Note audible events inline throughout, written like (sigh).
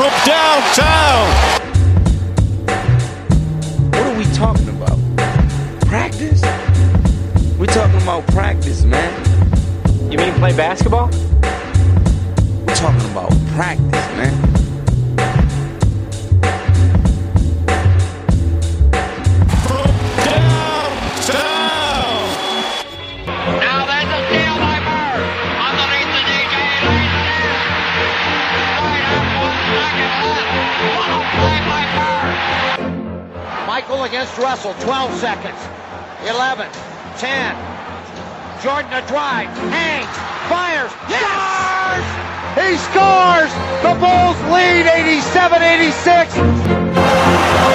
from downtown. What are we talking about? Practice? We're talking about practice, man. You mean play basketball? We're talking about practice, man. Michael against Russell. 12 seconds. 11. 10. Jordan a drive. Hangs. Fires. Scores! He scores! The Bulls lead 87-86.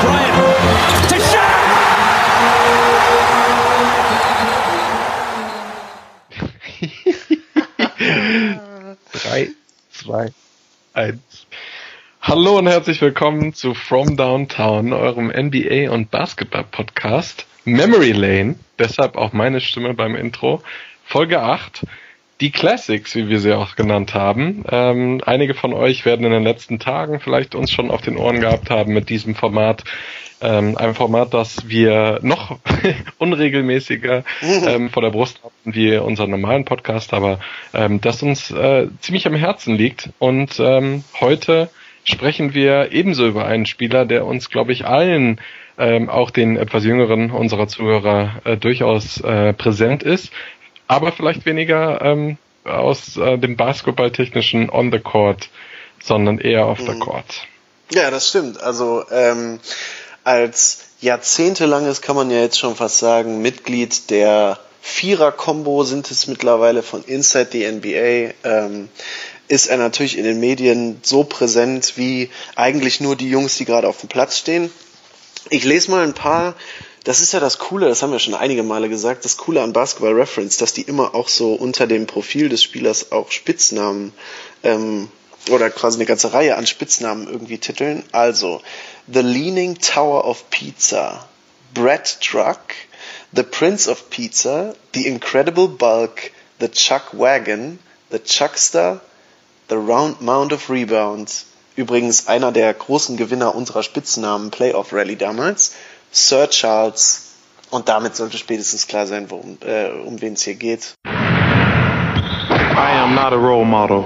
Bryant to shot. Drei, zwei, eins. Hallo und herzlich willkommen zu From Downtown, eurem NBA und Basketball Podcast. Memory Lane, deshalb auch meine Stimme beim Intro. Folge 8. Die Classics, wie wir sie auch genannt haben. Ähm, einige von euch werden in den letzten Tagen vielleicht uns schon auf den Ohren gehabt haben mit diesem Format. Ähm, ein Format, das wir noch (laughs) unregelmäßiger ähm, vor der Brust haben wie unseren normalen Podcast, aber ähm, das uns äh, ziemlich am Herzen liegt. Und ähm, heute sprechen wir ebenso über einen Spieler, der uns, glaube ich, allen, ähm, auch den etwas jüngeren unserer Zuhörer, äh, durchaus äh, präsent ist, aber vielleicht weniger ähm, aus äh, dem basketballtechnischen on the court, sondern eher off the court. Ja, das stimmt. Also ähm, als jahrzehntelanges kann man ja jetzt schon fast sagen, Mitglied der Vierer-Kombo sind es mittlerweile von Inside the NBA. Ähm, ist er natürlich in den Medien so präsent wie eigentlich nur die Jungs, die gerade auf dem Platz stehen. Ich lese mal ein paar. Das ist ja das Coole, das haben wir schon einige Male gesagt, das Coole an Basketball Reference, dass die immer auch so unter dem Profil des Spielers auch Spitznamen ähm, oder quasi eine ganze Reihe an Spitznamen irgendwie titeln. Also The Leaning Tower of Pizza, Brett Truck, The Prince of Pizza, The Incredible Bulk, The Chuck Wagon, The Chuckster, The Round Mound of Rebounds. Übrigens einer der großen Gewinner unserer Spitznamen Playoff Rally damals, Sir Charles. Und damit sollte spätestens klar sein, worum, äh, um wen es hier geht. I am not a role model.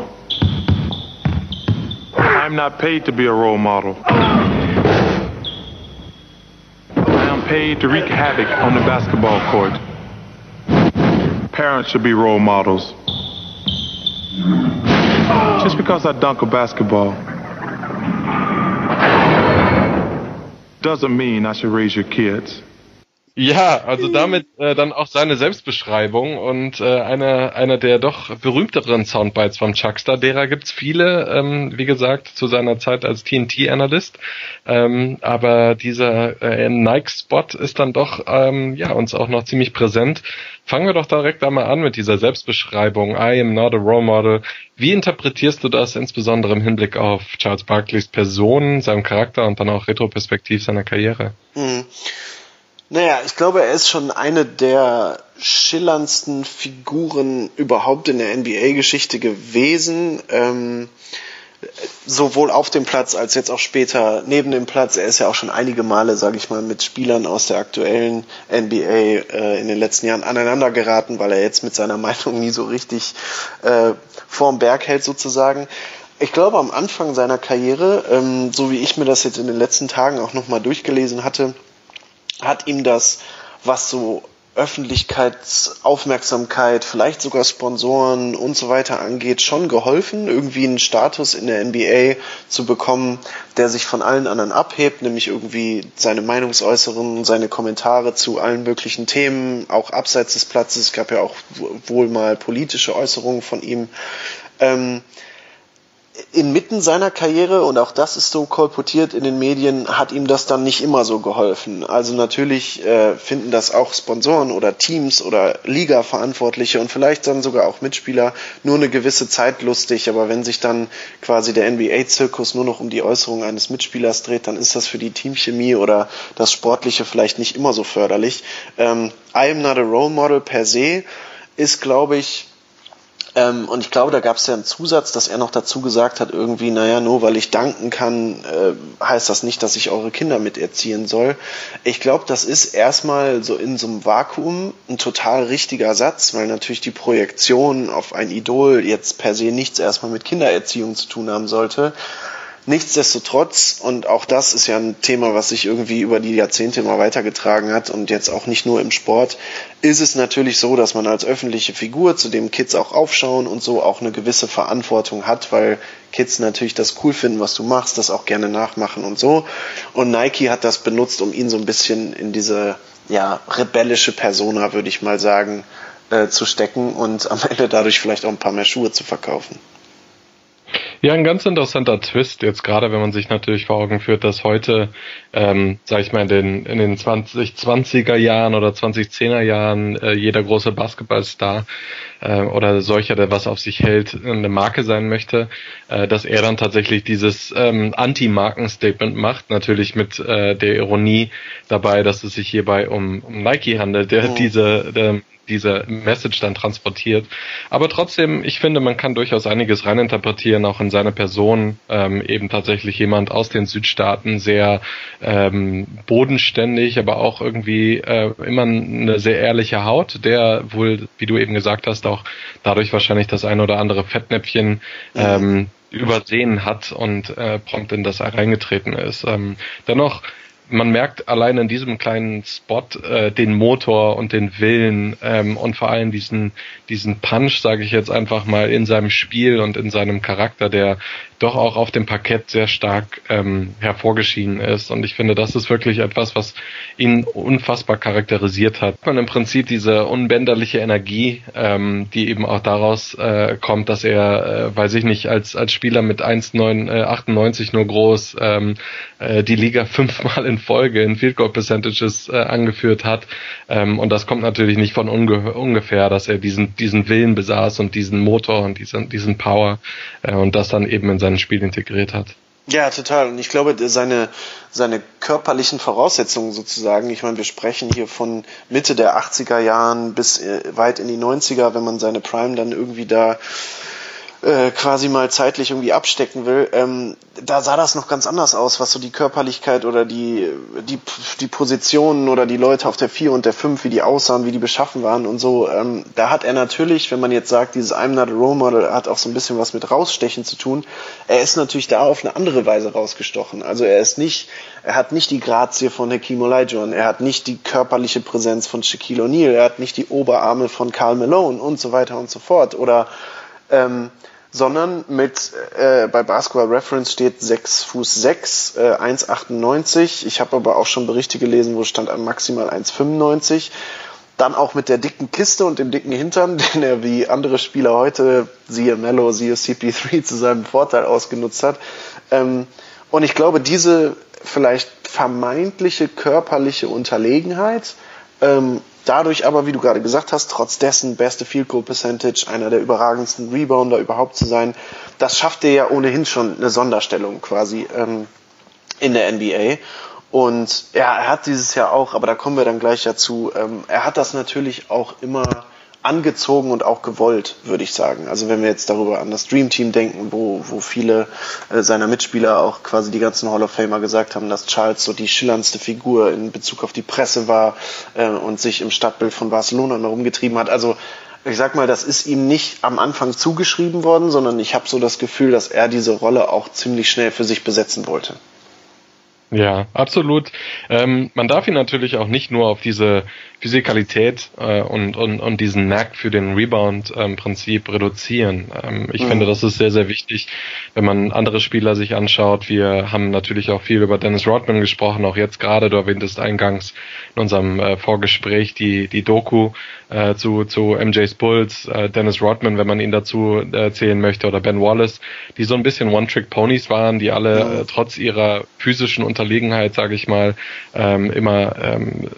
I am not paid to be a role model. I am paid to wreak havoc on the basketball court. Parents should be role models. Just because I dunk a basketball doesn't mean I should raise your kids. Ja, also damit äh, dann auch seine Selbstbeschreibung und äh, einer einer der doch berühmteren Soundbites vom Chuckster. Derer gibt's viele, ähm, wie gesagt, zu seiner Zeit als TNT-Analyst. Ähm, aber dieser äh, Nike-Spot ist dann doch ähm, ja uns auch noch ziemlich präsent. Fangen wir doch direkt einmal an mit dieser Selbstbeschreibung. I am not a role model. Wie interpretierst du das insbesondere im Hinblick auf Charles Barkleys Person, seinem Charakter und dann auch retroperspektiv seiner Karriere? Hm. Naja, ich glaube, er ist schon eine der schillerndsten Figuren überhaupt in der NBA-Geschichte gewesen. Ähm, sowohl auf dem Platz als jetzt auch später neben dem Platz. Er ist ja auch schon einige Male, sage ich mal, mit Spielern aus der aktuellen NBA äh, in den letzten Jahren aneinander geraten, weil er jetzt mit seiner (laughs) Meinung nie so richtig äh, vorm Berg hält sozusagen. Ich glaube, am Anfang seiner Karriere, ähm, so wie ich mir das jetzt in den letzten Tagen auch nochmal durchgelesen hatte, hat ihm das, was so Öffentlichkeitsaufmerksamkeit, vielleicht sogar Sponsoren und so weiter angeht, schon geholfen, irgendwie einen Status in der NBA zu bekommen, der sich von allen anderen abhebt, nämlich irgendwie seine Meinungsäußerungen, seine Kommentare zu allen möglichen Themen, auch abseits des Platzes. Es gab ja auch wohl mal politische Äußerungen von ihm. Ähm, inmitten seiner Karriere, und auch das ist so kolportiert in den Medien, hat ihm das dann nicht immer so geholfen. Also natürlich äh, finden das auch Sponsoren oder Teams oder Liga-Verantwortliche und vielleicht dann sogar auch Mitspieler nur eine gewisse Zeit lustig, aber wenn sich dann quasi der NBA-Zirkus nur noch um die Äußerung eines Mitspielers dreht, dann ist das für die Teamchemie oder das Sportliche vielleicht nicht immer so förderlich. Ähm, I am not a role model per se ist, glaube ich, Ähm, und ich glaube, da gab es ja einen Zusatz, dass er noch dazu gesagt hat, irgendwie, naja, nur weil ich danken kann, äh, heißt das nicht, dass ich eure Kinder miterziehen soll. Ich glaube, das ist erstmal so in so einem Vakuum ein total richtiger Satz, weil natürlich die Projektion auf ein Idol jetzt per se nichts erstmal mit Kindererziehung zu tun haben sollte. Nichtsdestotrotz, und auch das ist ja ein Thema, was sich irgendwie über die Jahrzehnte immer weitergetragen hat und jetzt auch nicht nur im Sport, ist es natürlich so, dass man als öffentliche Figur, zu dem Kids auch aufschauen und so auch eine gewisse Verantwortung hat, weil Kids natürlich das cool finden, was du machst, das auch gerne nachmachen und so. Und Nike hat das benutzt, um ihn so ein bisschen in diese ja, rebellische Persona, würde ich mal sagen, äh, zu stecken und am Ende dadurch vielleicht auch ein paar mehr Schuhe zu verkaufen. Ja, ein ganz interessanter Twist, jetzt gerade wenn man sich natürlich vor Augen führt, dass heute, ähm, sag ich mal, in den, in den 2020er Jahren oder 2010er Jahren äh, jeder große Basketballstar äh, oder solcher, der was auf sich hält, eine Marke sein möchte, äh, dass er dann tatsächlich dieses ähm, Anti-Marken-Statement macht, natürlich mit äh, der Ironie dabei, dass es sich hierbei um, um Nike handelt, der oh. diese der, diese Message dann transportiert. Aber trotzdem, ich finde, man kann durchaus einiges reininterpretieren, auch in seine Person. Ähm, eben tatsächlich jemand aus den Südstaaten, sehr ähm, bodenständig, aber auch irgendwie äh, immer eine sehr ehrliche Haut, der wohl, wie du eben gesagt hast, auch dadurch wahrscheinlich das ein oder andere Fettnäpfchen ähm, übersehen hat und äh, prompt in das reingetreten ist. Ähm, dennoch man merkt allein in diesem kleinen Spot äh, den Motor und den Willen ähm, und vor allem diesen diesen Punch, sage ich jetzt einfach mal, in seinem Spiel und in seinem Charakter, der doch auch auf dem Parkett sehr stark ähm, hervorgeschienen ist. Und ich finde, das ist wirklich etwas, was ihn unfassbar charakterisiert hat. Man im Prinzip diese unbänderliche Energie, ähm, die eben auch daraus äh, kommt, dass er, äh, weiß ich nicht, als als Spieler mit 1,98 äh, nur groß ähm, äh, die Liga fünfmal in Folge in Field Goal Percentages äh, angeführt hat. Ähm, und das kommt natürlich nicht von unge ungefähr, dass er diesen diesen Willen besaß und diesen Motor und diesen diesen Power äh, und das dann eben in sein Spiel integriert hat. Ja, total. Und ich glaube, seine, seine körperlichen Voraussetzungen sozusagen, ich meine, wir sprechen hier von Mitte der 80er Jahren bis äh, weit in die 90er, wenn man seine Prime dann irgendwie da äh, quasi mal zeitlich irgendwie abstecken will, ähm, da sah das noch ganz anders aus, was so die Körperlichkeit oder die, die, die Positionen oder die Leute auf der 4 und der 5, wie die aussahen, wie die beschaffen waren und so. Ähm, da hat er natürlich, wenn man jetzt sagt, dieses I'm not a Role Model hat auch so ein bisschen was mit rausstechen zu tun. Er ist natürlich da auf eine andere Weise rausgestochen. Also er ist nicht, er hat nicht die Grazie von Hakeem Olajuwon, er hat nicht die körperliche Präsenz von Shaquille O'Neal, er hat nicht die Oberarme von Karl Malone und so weiter und so fort. Oder ähm, sondern mit äh, bei Basketball Reference steht 6 Fuß 6, äh, 1,98. Ich habe aber auch schon Berichte gelesen, wo stand an maximal 1,95. Dann auch mit der dicken Kiste und dem dicken Hintern, (laughs) den er wie andere Spieler heute, siehe Mello, siehe CP3, zu seinem Vorteil ausgenutzt hat. Ähm, und ich glaube, diese vielleicht vermeintliche körperliche Unterlegenheit ähm, Dadurch aber, wie du gerade gesagt hast, trotz dessen beste Field Goal Percentage, einer der überragendsten Rebounder überhaupt zu sein, das schafft dir ja ohnehin schon eine Sonderstellung quasi ähm, in der NBA. Und ja, er hat dieses Jahr auch, aber da kommen wir dann gleich dazu, ähm, er hat das natürlich auch immer angezogen und auch gewollt, würde ich sagen. Also wenn wir jetzt darüber an das Dream Team denken, wo, wo viele äh, seiner Mitspieler auch quasi die ganzen Hall of Famer gesagt haben, dass Charles so die schillerndste Figur in Bezug auf die Presse war äh, und sich im Stadtbild von Barcelona immer rumgetrieben hat. Also ich sag mal, das ist ihm nicht am Anfang zugeschrieben worden, sondern ich habe so das Gefühl, dass er diese Rolle auch ziemlich schnell für sich besetzen wollte. Ja, absolut. Ähm, man darf ihn natürlich auch nicht nur auf diese Physikalität äh, und, und, und diesen Knack für den Rebound im ähm, reduzieren. Ähm, ich mhm. finde, das ist sehr, sehr wichtig, wenn man andere Spieler sich anschaut. Wir haben natürlich auch viel über Dennis Rodman gesprochen, auch jetzt gerade, du erwähntest eingangs in unserem äh, Vorgespräch die, die Doku äh, zu, zu MJ's Bulls, äh, Dennis Rodman, wenn man ihn dazu äh, zählen möchte, oder Ben Wallace, die so ein bisschen One-Trick-Ponys waren, die alle mhm. äh, trotz ihrer physischen Unterlegenheit, sage ich mal, ähm, immer ähm,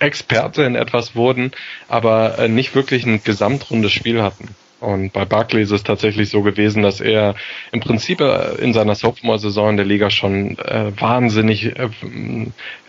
Experte in etwas wurden, aber äh, nicht wirklich ein gesamtrundes Spiel hatten. Und bei Barkley ist es tatsächlich so gewesen, dass er im Prinzip äh, in seiner Sophomore-Saison in der Liga schon äh, wahnsinnig äh,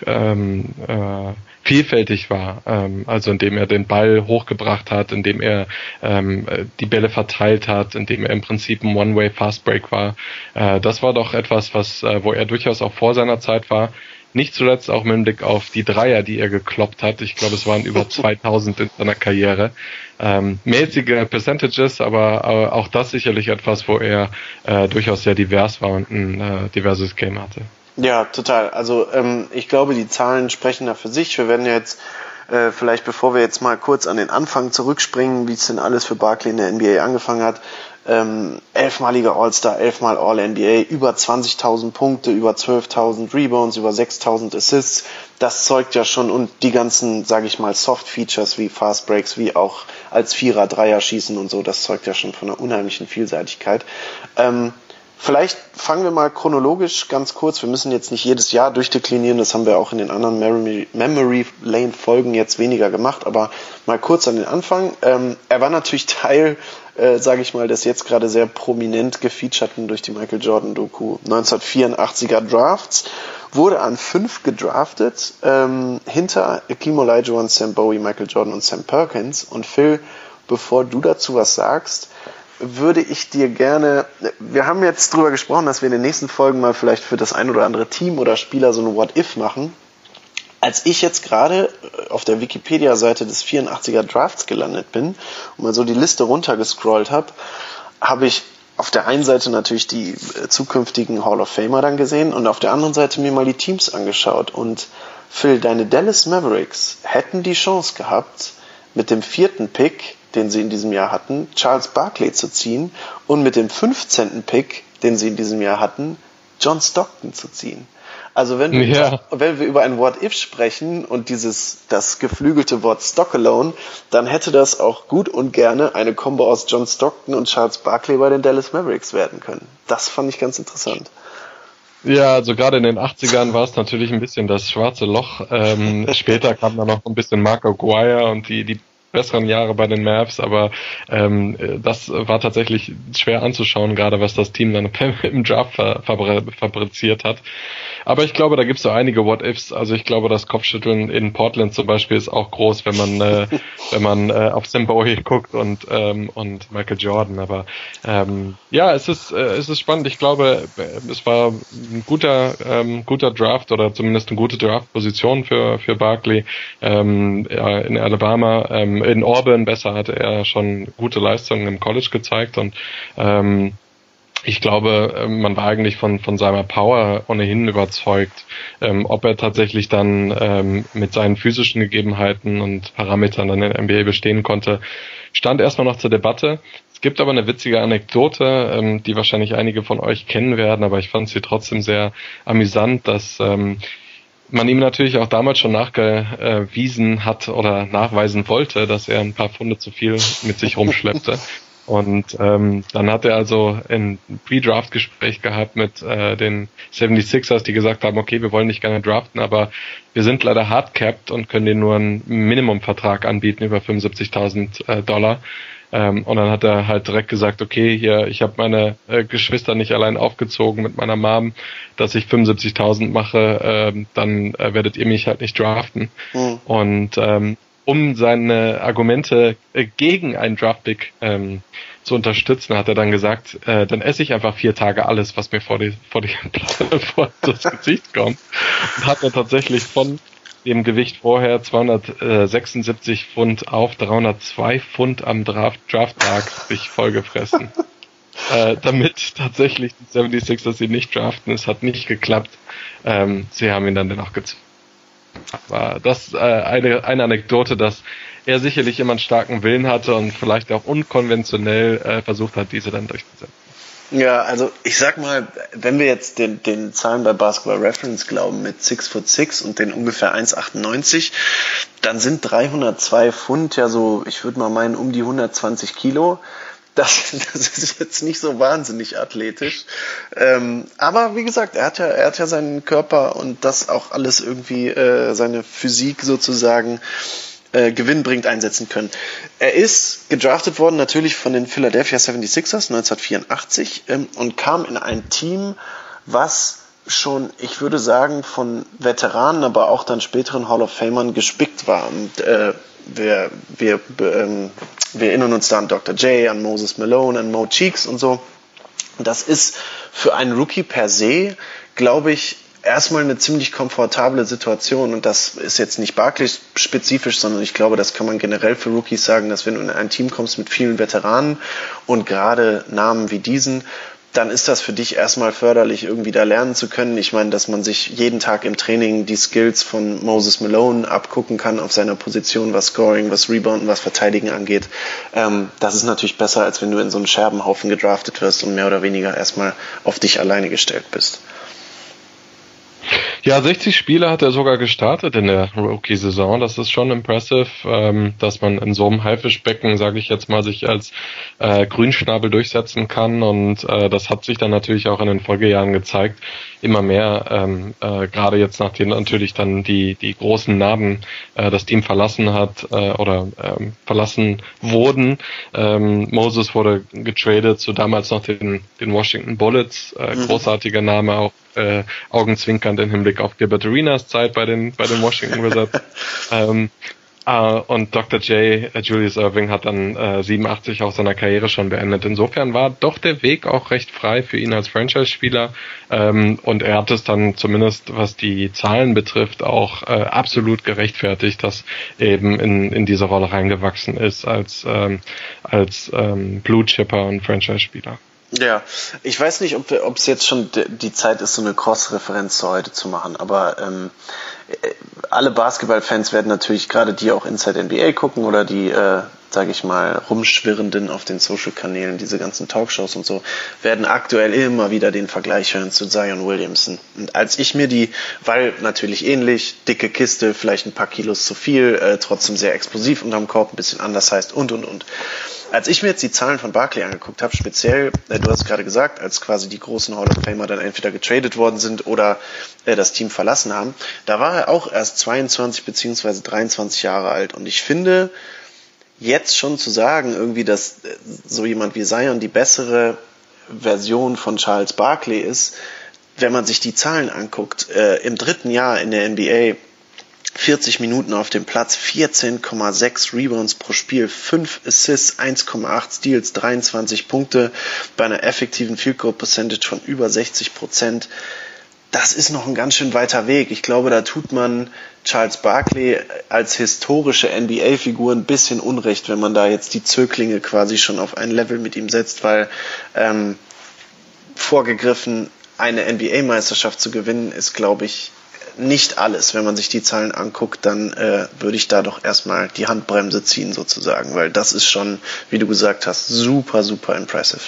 ähm, äh, vielfältig war. Ähm, also indem er den Ball hochgebracht hat, indem er ähm, die Bälle verteilt hat, indem er im Prinzip ein One-Way-Fast-Break war. Äh, das war doch etwas, was, äh, wo er durchaus auch vor seiner Zeit war. Nicht zuletzt auch mit Blick auf die Dreier, die er gekloppt hat. Ich glaube, es waren über (laughs) 2000 in seiner Karriere. Ähm, mäßige Percentages, aber äh, auch das sicherlich etwas, wo er äh, durchaus sehr divers war und ein äh, diverses Game hatte. Ja, total. Also ähm, ich glaube, die Zahlen sprechen da für sich. Wir werden jetzt äh, vielleicht, bevor wir jetzt mal kurz an den Anfang zurückspringen, wie es denn alles für Barkley in der NBA angefangen hat, ähm, elfmaliger All-Star, elfmal All-NBA, über 20.000 Punkte, über 12.000 Rebounds, über 6.000 Assists. Das zeugt ja schon und die ganzen, sage ich mal, Soft-Features wie Fast Breaks, wie auch als Vierer, Dreier schießen und so, das zeugt ja schon von einer unheimlichen Vielseitigkeit. Ähm, Vielleicht fangen wir mal chronologisch ganz kurz. Wir müssen jetzt nicht jedes Jahr durchdeklinieren, das haben wir auch in den anderen Memory, Lane Folgen jetzt weniger gemacht, aber mal kurz an den Anfang. Ähm, er war natürlich (laughs) Teil, äh, sage ich mal, des jetzt gerade sehr prominent gefeaturten durch die Michael Jordan Doku 1984er Drafts, wurde an fünf gedraftet, ähm, hinter Akeem Olajuwon, Sam Bowie, Michael Jordan und Sam Perkins. Und Phil, bevor du dazu was sagst, würde ich dir gerne, wir haben jetzt drüber gesprochen, dass wir in den nächsten Folgen mal vielleicht für das ein oder andere Team oder Spieler so ein What-If machen. Als ich jetzt gerade äh, auf der Wikipedia-Seite des 84er Drafts gelandet bin und mal so die Liste runtergescrollt habe, habe ich auf der einen Seite natürlich die äh, zukünftigen Hall of Famer dann gesehen und auf der anderen Seite mir mal die Teams angeschaut. Und Phil, deine Dallas Mavericks hätten die Chance gehabt, mit dem vierten Pick den sie in diesem Jahr hatten, Charles Barkley zu ziehen und mit dem 15. Pick, den sie in diesem Jahr hatten, John Stockton zu ziehen. Also wenn wir, ja. wenn wir über ein What If sprechen und dieses das geflügelte Wort Stockalone, dann hätte das auch gut und gerne eine Kombo aus John Stockton und Charles Barkley bei den Dallas Mavericks werden können. Das fand ich ganz interessant. Ja, also gerade in den 80ern war es natürlich ein bisschen das schwarze Loch. Ähm, später kam dann noch ein bisschen Mark Aguirre und die, die besseren Jahre bei den Mavs, aber ähm, das war tatsächlich schwer anzuschauen, gerade was das Team dann (laughs) im Draft fabriziert hat. Aber ich glaube, da gibt es so einige What-Ifs. Also ich glaube, das Kopfschütteln in Portland zum Beispiel ist auch groß, wenn man äh, (laughs) wenn man äh, auf Sam Bowie guckt und ähm, und Michael Jordan. Aber ähm, ja, es ist äh, es ist spannend. Ich glaube, es war ein guter ähm, guter Draft oder zumindest eine gute Draft-Position für für Barkley ähm, ja, in Alabama. Ähm, in Auburn besser hatte er schon gute Leistungen im College gezeigt und ähm, ich glaube, ähm, man war eigentlich von, von seiner Power ohnehin überzeugt. Ähm, ob er tatsächlich dann ähm, mit seinen physischen Gegebenheiten und Parametern dann in NBA bestehen konnte, stand erstmal noch zur Debatte. Es gibt aber eine witzige Anekdote, ähm, die wahrscheinlich einige von euch kennen werden, aber ich fand sie trotzdem sehr amüsant, dass ähm, man ihm natürlich auch damals schon nachgewiesen hat oder nachweisen wollte, dass er ein paar Funde zu viel mit sich rumschleppte. (laughs) Und ähm, dann hat er also ein Pre-Draft-Gespräch gehabt mit äh, den 76ers, die gesagt haben, okay, wir wollen nicht gerne draften, aber wir sind leider hardcapped und können dir nur einen Minimumvertrag anbieten über 75.000 äh, Dollar. Ähm, und dann hat er halt direkt gesagt, okay, hier, ich habe meine äh, Geschwister nicht allein aufgezogen mit meiner Mom, dass ich 75.000 mache, ähm, dann äh, werdet ihr mich halt nicht draften. Mhm. Und ähm, um seine Argumente äh, gegen einen Draftpick ähm, zu unterstützen, hat er dann gesagt, äh, dann esse ich einfach vier Tage alles, was mir vor, die, vor, die, (laughs) vor das Gesicht kommt. Und hat er tatsächlich von dem Gewicht vorher 276 Pfund auf 302 Pfund am Draft Drafttag sich vollgefressen. (laughs) äh, damit tatsächlich die 76ers ihn nicht draften. Es hat nicht geklappt. Ähm, sie haben ihn dann dennoch gezogen war das äh, eine, eine Anekdote, dass er sicherlich immer einen starken Willen hatte und vielleicht auch unkonventionell äh, versucht hat, diese dann durchzusetzen. Ja, also ich sag mal, wenn wir jetzt den, den Zahlen bei Basketball Reference glauben mit 6 foot 6 und den ungefähr 1,98, dann sind 302 Pfund ja so, ich würde mal meinen, um die 120 Kilo das, (laughs) das ist jetzt nicht so wahnsinnig athletisch. Ähm, aber wie gesagt, er hat ja, er hat ja seinen Körper und das auch alles irgendwie, äh, seine Physik sozusagen äh, gewinnbringend einsetzen können. Er ist gedraftet worden natürlich von den Philadelphia 76ers 1984 ähm, und kam in ein Team, was schon, ich würde sagen, von Veteranen, aber auch dann späteren Hall of Famern gespickt war. Und äh, wir, wir, ähm, wir erinnern uns da an Dr. J, an Moses Malone, an Mo Cheeks und so. Das ist für einen Rookie per se, glaube ich, erstmal eine ziemlich komfortable Situation und das ist jetzt nicht Barclays spezifisch, sondern ich glaube, das kann man generell für Rookies sagen, dass wenn du in ein Team kommst mit vielen Veteranen und gerade Namen wie diesen, dann ist das für dich erstmal förderlich, irgendwie da lernen zu können. Ich meine, dass man sich jeden Tag im Training die Skills von Moses Malone abgucken kann auf seiner Position, was Scoring, was Rebounden, was Verteidigen angeht. Ähm, das ist natürlich besser, als wenn du in so einen Scherbenhaufen gedraftet wirst und mehr oder weniger erstmal auf dich alleine gestellt bist. Ja, 60 Spiele hat er sogar gestartet in der Rookie-Saison. Das ist schon impressive, ähm, dass man in so einem Haifischbecken, sage ich jetzt mal, sich als äh, Grünschnabel durchsetzen kann. Und äh, das hat sich dann natürlich auch in den Folgejahren gezeigt. Immer mehr, ähm, äh, gerade jetzt nachdem natürlich dann die, die großen Namen äh, das Team verlassen hat äh, oder ähm, verlassen wurden. Ähm, Moses wurde getradet zu damals noch den, den Washington Bullets. Äh, mhm. Großartiger Name auch äh, augenzwinkernd im Hinblick auf Gilbert Arenas Zeit bei den, bei den Washington Wizards. (laughs) ähm, Uh, und Dr. J, äh, Julius Irving, hat dann äh, 87 auch seiner Karriere schon beendet. Insofern war doch der Weg auch recht frei für ihn als Franchise-Spieler. Ähm, und er hat es dann zumindest, was die Zahlen betrifft, auch äh, absolut gerechtfertigt, dass eben in, in diese Rolle reingewachsen ist als, ähm, als ähm, Blue Chipper und Franchise-Spieler. Ja, ich weiß nicht, ob es jetzt schon die Zeit ist, so eine Cross-Referenz zu heute zu machen, aber ähm, äh, alle Basketballfans werden natürlich gerade die auch Inside NBA gucken oder die, äh, sage ich mal, rumschwirrenden auf den Social-Kanälen, diese ganzen Talkshows und so, werden aktuell immer wieder den Vergleich hören zu Zion Williamson. Und als ich mir die, weil natürlich ähnlich, dicke Kiste, vielleicht ein paar Kilos zu viel, äh, trotzdem sehr explosiv unterm Korb, ein bisschen anders heißt und und und als ich mir jetzt die Zahlen von Barclay angeguckt habe, speziell, äh, du hast gerade gesagt, als quasi die großen Hall of Famer dann entweder getradet worden sind oder äh, das Team verlassen haben, da war er auch erst 22 beziehungsweise 23 Jahre alt. Und ich finde, jetzt schon zu sagen, irgendwie, dass äh, so jemand wie Zion die bessere Version von Charles Barkley ist, wenn man sich die Zahlen anguckt, äh, im dritten Jahr in der NBA 40 Minuten auf dem Platz, 14,6 Rebounds pro Spiel, 5 Assists, 1,8 Steals, 23 Punkte bei einer effektiven Field Goal Percentage von über 60 Prozent. Das ist noch ein ganz schön weiter Weg. Ich glaube, da tut man Charles Barkley als historische NBA-Figur ein bisschen Unrecht, wenn man da jetzt die Zöglinge quasi schon auf ein Level mit ihm setzt, weil ähm, vorgegriffen eine NBA-Meisterschaft zu gewinnen, ist, glaube ich, nicht alles. Wenn man sich die Zahlen anguckt, dann äh, würde ich da doch erstmal die Handbremse ziehen sozusagen, weil das ist schon, wie du gesagt hast, super, super impressive.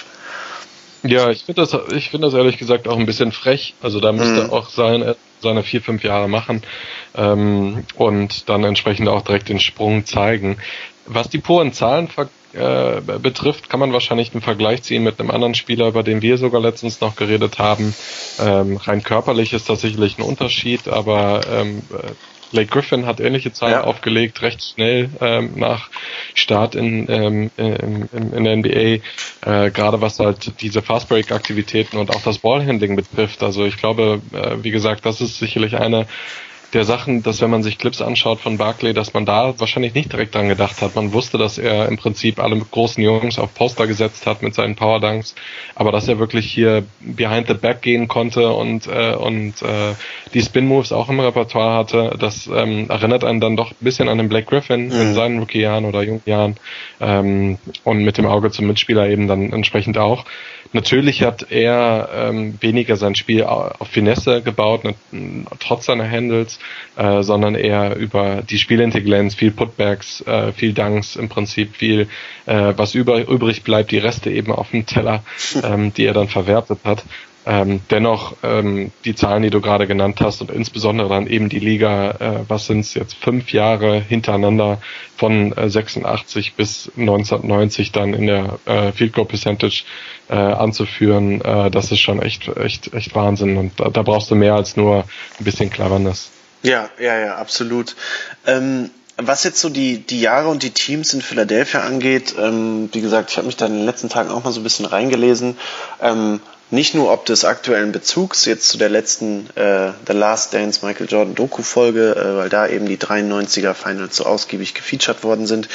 Ja, ich finde das, ich finde das ehrlich gesagt auch ein bisschen frech. Also da müsste mhm. auch sein, seine vier, fünf Jahre machen ähm, und dann entsprechend auch direkt den Sprung zeigen. Was die puren Zahlen äh, betrifft, kann man wahrscheinlich einen Vergleich ziehen mit einem anderen Spieler, über den wir sogar letztens noch geredet haben. Ähm, rein körperlich ist das sicherlich ein Unterschied, aber ähm, Blake Griffin hat ähnliche Zahlen ja. aufgelegt, recht schnell ähm, nach Start in, ähm, in, in, der NBA, äh, gerade was halt diese Fastbreak-Aktivitäten und auch das Ballhandling betrifft. Also ich glaube, äh, wie gesagt, das ist sicherlich eine der Sachen, dass wenn man sich Clips anschaut von Barclay, dass man da wahrscheinlich nicht direkt dran gedacht hat. Man wusste, dass er im Prinzip alle großen Jungs auf Poster gesetzt hat mit seinen Power Dunks, aber dass er wirklich hier behind the back gehen konnte und äh, und äh, die Spin Moves auch im Repertoire hatte, das ähm, erinnert einen dann doch ein bisschen an den Black Griffin mhm. in seinen Rookie-Jahren oder Jungjahren ähm, und mit dem Auge zum Mitspieler eben dann entsprechend auch. Natürlich hat er ähm, weniger sein Spiel auf Finesse gebaut, ne, trotz seiner Handles, äh, sondern eher über die Spielintelligenz, viel Putbacks, äh, viel Dunks, im Prinzip viel, äh, was über, übrig bleibt, die Reste eben auf dem Teller, (laughs) ähm, die er dann verwertet hat. Ähm, dennoch ähm, die Zahlen, die du gerade genannt hast und insbesondere dann eben die Liga, äh, was sind es jetzt fünf Jahre hintereinander von äh, 86 bis 1990 dann in der äh, Field Goal Percentage äh, anzuführen, äh, das ist schon echt echt echt Wahnsinn und da, da brauchst du mehr als nur ein bisschen Cleverness. Ja, ja, ja, absolut. Ähm was jetzt so die, die Jahre und die Teams in Philadelphia angeht, ähm, wie gesagt, ich habe mich da in den letzten Tagen auch mal so ein bisschen reingelesen. Ähm, nicht nur ob des aktuellen Bezugs jetzt zu der letzten äh, The Last Dance Michael Jordan Doku Folge, äh, weil da eben die 93er Finals so ausgiebig gefeatured worden sind,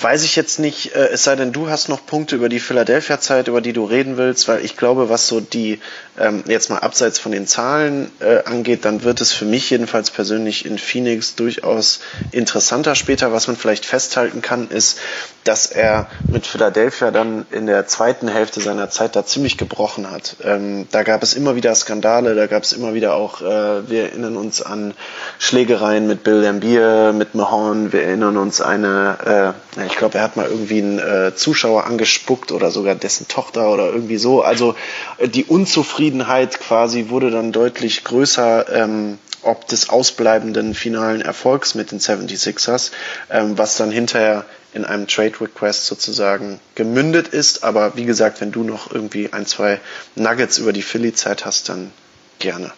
Weiß ich jetzt nicht, äh, es sei denn, du hast noch Punkte über die Philadelphia-Zeit, über die du reden willst, weil ich glaube, was so die, ähm, jetzt mal abseits von den Zahlen äh, angeht, dann wird es für mich jedenfalls persönlich in Phoenix durchaus interessanter später. Was man vielleicht festhalten kann, ist, dass er mit Philadelphia dann in der zweiten Hälfte seiner Zeit da ziemlich gebrochen hat. Ähm, da gab es immer wieder Skandale, da gab es immer wieder auch, äh, wir erinnern uns an Schlägereien mit Bill Lambier, mit Mahon, wir erinnern uns eine, äh, ich glaube, er hat mal irgendwie einen äh, Zuschauer angespuckt oder sogar dessen Tochter oder irgendwie so. Also äh, die Unzufriedenheit quasi wurde dann deutlich größer. Ähm, ob des ausbleibenden finalen Erfolgs mit den 76ers, ähm, was dann hinterher in einem Trade Request sozusagen gemündet ist. Aber wie gesagt, wenn du noch irgendwie ein, zwei Nuggets über die Philly-Zeit hast, dann gerne.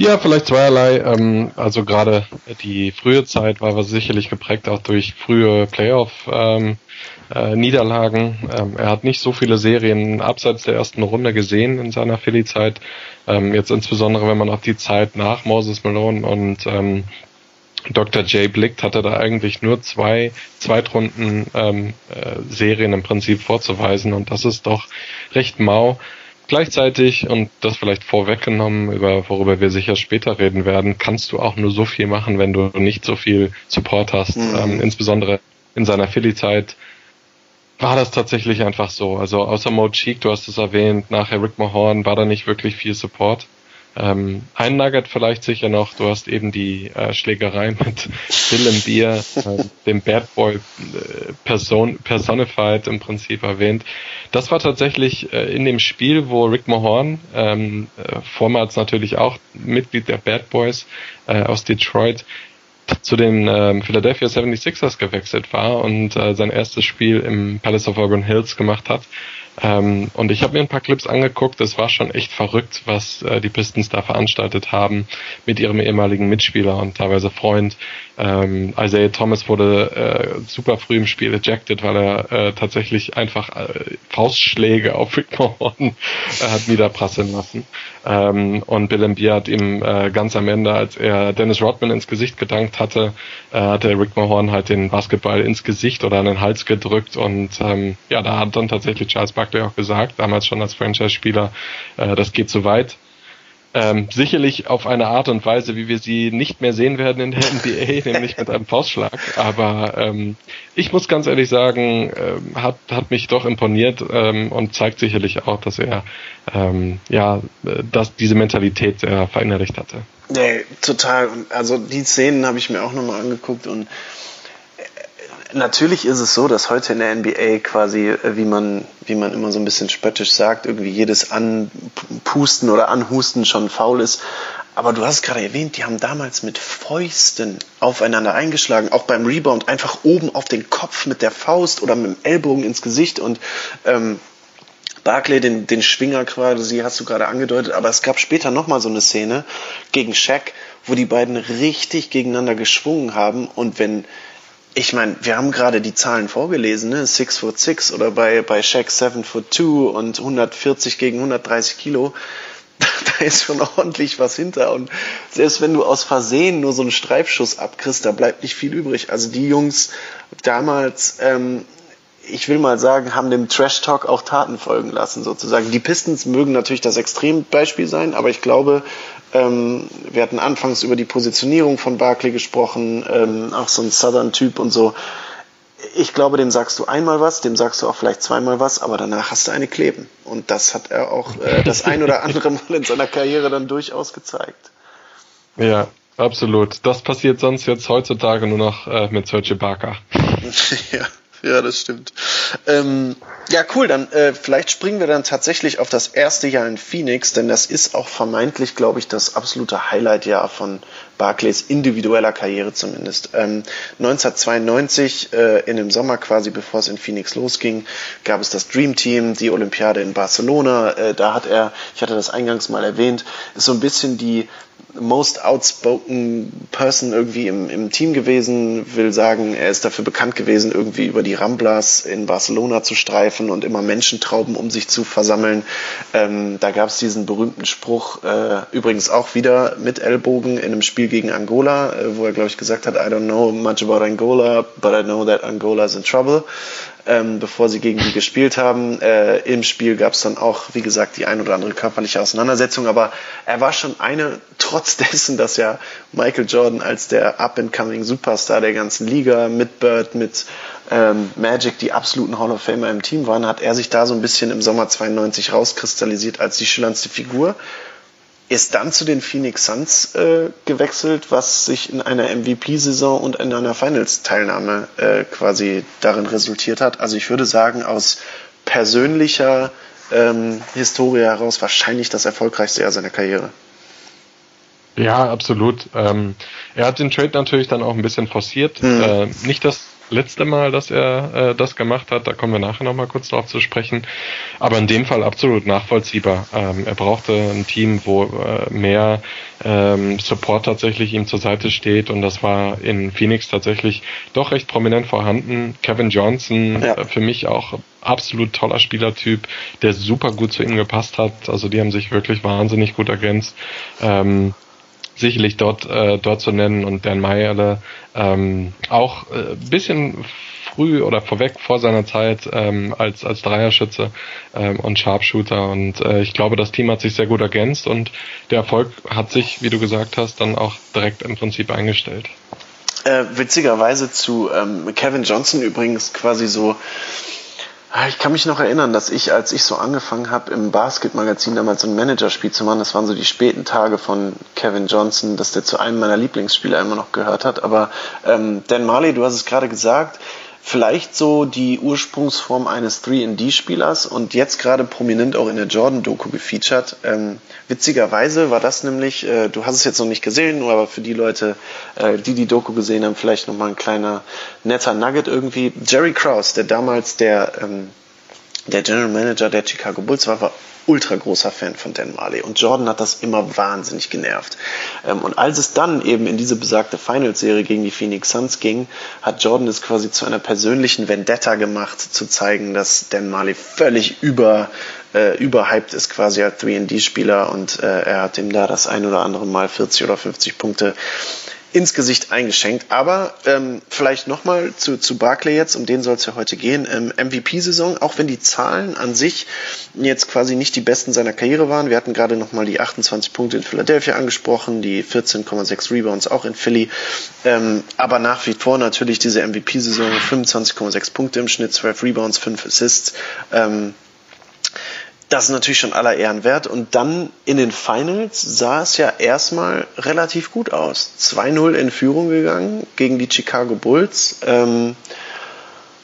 Ja, vielleicht zweierlei. Ähm, also gerade die frühe Zeit war sicherlich geprägt auch durch frühe Playoff-Niederlagen. Ähm, äh, ähm, er hat nicht so viele Serien abseits der ersten Runde gesehen in seiner Philly-Zeit. Ähm, jetzt insbesondere, wenn man auf die Zeit nach Moses Malone und ähm, Dr. J blickt, hatte da eigentlich nur zwei Zweitrunden ähm, äh, Serien im Prinzip vorzuweisen und das ist doch recht mau. Gleichzeitig, und das vielleicht vorweggenommen, über worüber wir sicher später reden werden, kannst du auch nur so viel machen, wenn du nicht so viel Support hast. Mhm. Ähm, insbesondere in seiner Philly-Zeit war das tatsächlich einfach so. Also außer Mo Cheek, du hast es erwähnt, nachher Rick Mahorn war da nicht wirklich viel Support. Ähm, ein Nugget vielleicht sicher noch, du hast eben die äh, Schlägerei (laughs) mit Willem Bier, äh, dem Bad Boy äh, Person, Personified im Prinzip erwähnt. Das war tatsächlich äh, in dem Spiel, wo Rick Mahorn, ähm, äh, vormals natürlich auch Mitglied der Bad Boys äh, aus Detroit, zu den ähm, Philadelphia 76ers gewechselt war und äh, sein erstes Spiel im Palace of Auburn Hills gemacht hat. Ähm, und ich habe mir ein paar Clips angeguckt. Es war schon echt verrückt, was äh, die Pistons da veranstaltet haben mit ihrem ehemaligen Mitspieler und teilweise Freund. Ähm, Isaiah Thomas wurde äh, super früh im Spiel ejected, weil er äh, tatsächlich einfach äh, Faustschläge auf Rick Mahorn hat niederprasseln lassen. Ähm, und Bill Embiid hat ihm äh, ganz am Ende, als er Dennis Rodman ins Gesicht gedankt hatte, äh, hat der Rick Mahorn halt den Basketball ins Gesicht oder an den Hals gedrückt und ähm, ja, da hat dann tatsächlich Charles Barkley auch gesagt, damals schon als Franchise-Spieler, äh, das geht zu weit. Ähm, sicherlich auf eine Art und Weise, wie wir sie nicht mehr sehen werden in der NBA, (laughs) nämlich mit einem Faustschlag. Aber ähm, ich muss ganz ehrlich sagen, ähm, hat, hat mich doch imponiert ähm, und zeigt sicherlich auch, dass er ähm, ja äh, dass diese Mentalität sehr verinnerlicht hatte. Nee, total. Also die Szenen habe ich mir auch nochmal angeguckt und natürlich ist es so, dass heute in der NBA quasi, äh, wie man, wie man immer so ein bisschen spöttisch sagt, irgendwie jedes Anpusten oder Anhusten schon faul ist. Aber du hast es gerade erwähnt, die haben damals mit Fäusten aufeinander eingeschlagen, auch beim Rebound einfach oben auf den Kopf mit der Faust oder mit dem Ellbogen ins Gesicht. Und ähm, Barclay, den, den Schwinger quasi, hast du gerade angedeutet, aber es gab später nochmal so eine Szene gegen Shaq, wo die beiden richtig gegeneinander geschwungen haben. Und wenn ich meine, wir haben gerade die Zahlen vorgelesen, ne? 6 foot 6 oder bei, bei Shaq 7 foot 2 und 140 gegen 130 Kilo. (laughs) Da ist schon ordentlich was hinter. Und selbst wenn du aus Versehen nur so einen Streifschuss abkriegst, da bleibt nicht viel übrig. Also die Jungs damals, ähm, ich will mal sagen, haben dem Trash Talk auch Taten folgen lassen, sozusagen. Die Pistons mögen natürlich das Extrembeispiel sein, aber ich glaube, ähm, wir hatten anfangs über die Positionierung von Barkley gesprochen, ähm, auch so ein Southern-Typ und so. Ich glaube, dem sagst du einmal was, dem sagst du auch vielleicht zweimal was, aber danach hast du eine kleben. Und das hat er auch äh, das (laughs) ein oder andere Mal in seiner Karriere dann durchaus gezeigt. Ja, absolut. Das passiert sonst jetzt heutzutage nur noch äh, mit Serge Barker. (laughs) ja. Ja, das stimmt. Ähm, ja, cool. Dann äh, vielleicht springen wir dann tatsächlich auf das erste Jahr in Phoenix, denn das ist auch vermeintlich, glaube ich, das absolute Highlight-Jahr von Barclays individueller Karriere zumindest. Ähm, 1992, äh, in dem Sommer quasi, bevor es in Phoenix losging, gab es das Dream Team, die Olympiade in Barcelona. Äh, da hat er, ich hatte das eingangs mal erwähnt, ist so ein bisschen die most outspoken person irgendwie im, im Team gewesen, will sagen, er ist dafür bekannt gewesen, irgendwie über die Ramblas in Barcelona zu streifen und immer Menschentrauben um sich zu versammeln. Ähm, da gab es diesen berühmten Spruch, äh, übrigens auch wieder mit Ellbogen in einem Spiel gegen Angola, äh, wo er, glaube ich, gesagt hat, I don't know much about Angola, but I know that Angola is in trouble ähm, bevor sie gegen die gespielt haben. Äh, Im Spiel gab es dann auch, wie gesagt, die ein oder andere körperliche Auseinandersetzung, aber er war schon eine, (laughs) trotz dessen, dass ja Michael Jordan als der up-and-coming Superstar der ganzen Liga mit Bird, mit ähm, Magic die absoluten Hall of Famer im Team waren, hat er sich da so ein bisschen im Sommer 92 rauskristallisiert als die schillerndste Figur ist dann zu den Phoenix Suns äh, gewechselt, was sich in einer MVP-Saison und in einer Finals-Teilnahme äh, quasi darin resultiert hat. Also ich würde sagen, aus persönlicher ähm, Historie heraus wahrscheinlich das erfolgreichste Jahr seiner Karriere. Ja, absolut. Ähm, er hat den Trade natürlich dann auch ein bisschen forciert. Mhm. Äh, nicht, dass letzte Mal, dass er äh, das gemacht hat. Da kommen wir nachher nochmal kurz drauf zu sprechen. Aber in dem Fall absolut nachvollziehbar. Ähm, er brauchte ein Team, wo äh, mehr ähm, Support tatsächlich ihm zur Seite steht und das war in Phoenix tatsächlich doch recht prominent vorhanden. Kevin Johnson, ja. äh, für mich auch absolut toller Spielertyp, der super gut zu ihm gepasst hat. Also die haben sich wirklich wahnsinnig gut ergänzt. Ähm, sicherlich dort, äh, dort zu nennen und Dan Meyerle ähm, auch äh, bisschen früh oder vorweg vor seiner Zeit ähm, als, als Dreierschütze ähm, und Sharpshooter. Und äh, ich glaube, das Team hat sich sehr gut ergänzt und der Erfolg hat sich, wie du gesagt hast, dann auch direkt im Prinzip eingestellt. Äh, witzigerweise zu ähm, Kevin Johnson übrigens quasi so ich kann mich noch erinnern, dass ich, als ich so angefangen habe, im Basketmagazin damals so ein Managerspiel zu machen, das waren so die späten Tage von Kevin Johnson, dass der zu einem meiner Lieblingsspieler immer noch gehört hat. Aber ähm, Dan Marley, du hast es gerade gesagt, vielleicht so die Ursprungsform eines 3D-Spielers und jetzt gerade prominent auch in der Jordan-Doku gefeatured. Ähm, witzigerweise war das nämlich, äh, du hast es jetzt noch nicht gesehen, aber für die Leute, äh, die die Doku gesehen haben, vielleicht nochmal ein kleiner netter Nugget irgendwie. Jerry Krause, der damals der, ähm, der General Manager der Chicago Bulls war, war ultra großer Fan von Dan Marley und Jordan hat das immer wahnsinnig genervt. Ähm, und als es dann eben in diese besagte Finals-Serie gegen die Phoenix Suns ging, hat Jordan es quasi zu einer persönlichen Vendetta gemacht, zu zeigen, dass Dan Marley völlig über äh, überhyped ist quasi als 3D-Spieler und äh, er hat ihm da das ein oder andere Mal 40 oder 50 Punkte ins Gesicht eingeschenkt. Aber ähm, vielleicht nochmal zu, zu Barclay jetzt, um den soll es ja heute gehen. Ähm, MVP-Saison, auch wenn die Zahlen an sich jetzt quasi nicht die besten seiner Karriere waren. Wir hatten gerade nochmal die 28 Punkte in Philadelphia angesprochen, die 14,6 Rebounds auch in Philly. Ähm, aber nach wie vor natürlich diese MVP-Saison, 25,6 Punkte im Schnitt, 12 Rebounds, 5 Assists. Ähm, das ist natürlich schon aller Ehren wert. Und dann in den Finals sah es ja erstmal relativ gut aus. 2-0 in Führung gegangen gegen die Chicago Bulls. Ähm,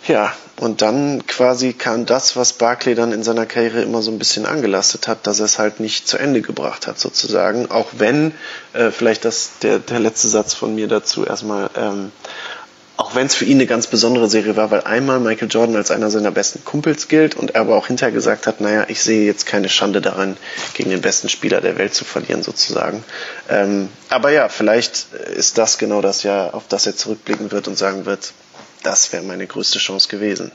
ja, und dann quasi kam das, was Barclay dann in seiner Karriere immer so ein bisschen angelastet hat, dass er es halt nicht zu Ende gebracht hat, sozusagen. Auch wenn, äh, vielleicht das der, der letzte Satz von mir dazu erstmal, ähm, auch wenn es für ihn eine ganz besondere Serie war, weil einmal Michael Jordan als einer seiner besten Kumpels gilt und er aber auch hinterher gesagt hat, naja, ich sehe jetzt keine Schande daran, gegen den besten Spieler der Welt zu verlieren sozusagen. Ähm, aber ja, vielleicht ist das genau das Jahr, auf das er zurückblicken wird und sagen wird, das wäre meine größte Chance gewesen.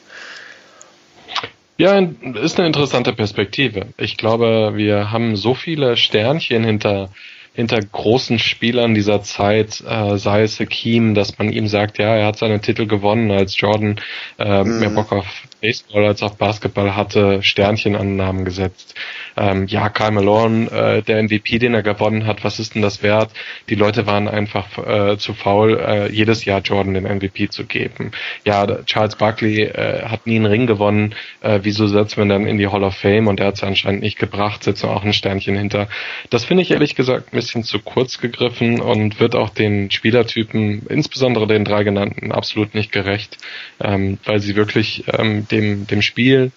Ja, ist eine interessante Perspektive. Ich glaube, wir haben so viele Sternchen hinter hinter großen Spielern dieser Zeit, äh, sei es Hakim, dass man ihm sagt, ja, er hat seine Titel gewonnen, als Jordan äh, mhm. mehr Bock auf Baseball als auf Basketball hatte, Sternchen an den Namen gesetzt. Ähm, ja, Karl Malone, äh, der MVP, den er gewonnen hat, was ist denn das wert? Die Leute waren einfach äh, zu faul, äh, jedes Jahr Jordan den MVP zu geben. Ja, Charles Barkley äh, hat nie einen Ring gewonnen. Äh, wieso setzt man dann in die Hall of Fame? Und er hat es anscheinend nicht gebracht, setzt auch ein Sternchen hinter. Das finde ich ehrlich gesagt ein bisschen zu kurz gegriffen und wird auch den Spielertypen, insbesondere den drei genannten, absolut nicht gerecht, ähm, weil sie wirklich ähm, dem, dem Spiel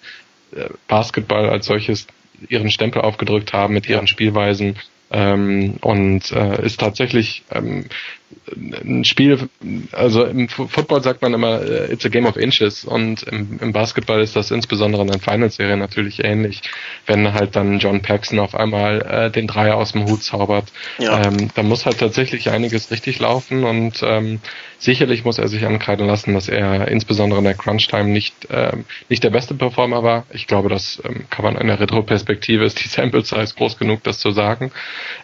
äh, Basketball als solches ihren Stempel aufgedrückt haben mit ihren Spielweisen, ähm, und äh, ist tatsächlich ähm, ein Spiel, also im Football sagt man immer, äh, it's a game of inches und im, im Basketball ist das insbesondere in den Finals-Serien natürlich ähnlich, wenn halt dann John Paxson auf einmal äh, den Dreier aus dem Hut zaubert. Ja. Ähm, da muss halt tatsächlich einiges richtig laufen und ähm, sicherlich muss er sich ankreiden lassen, dass er insbesondere in der Crunch-Time nicht, ähm, nicht der beste Performer war. Ich glaube, das ähm, kann man in der Retro-Perspektive, ist die Sample-Size groß genug, das zu sagen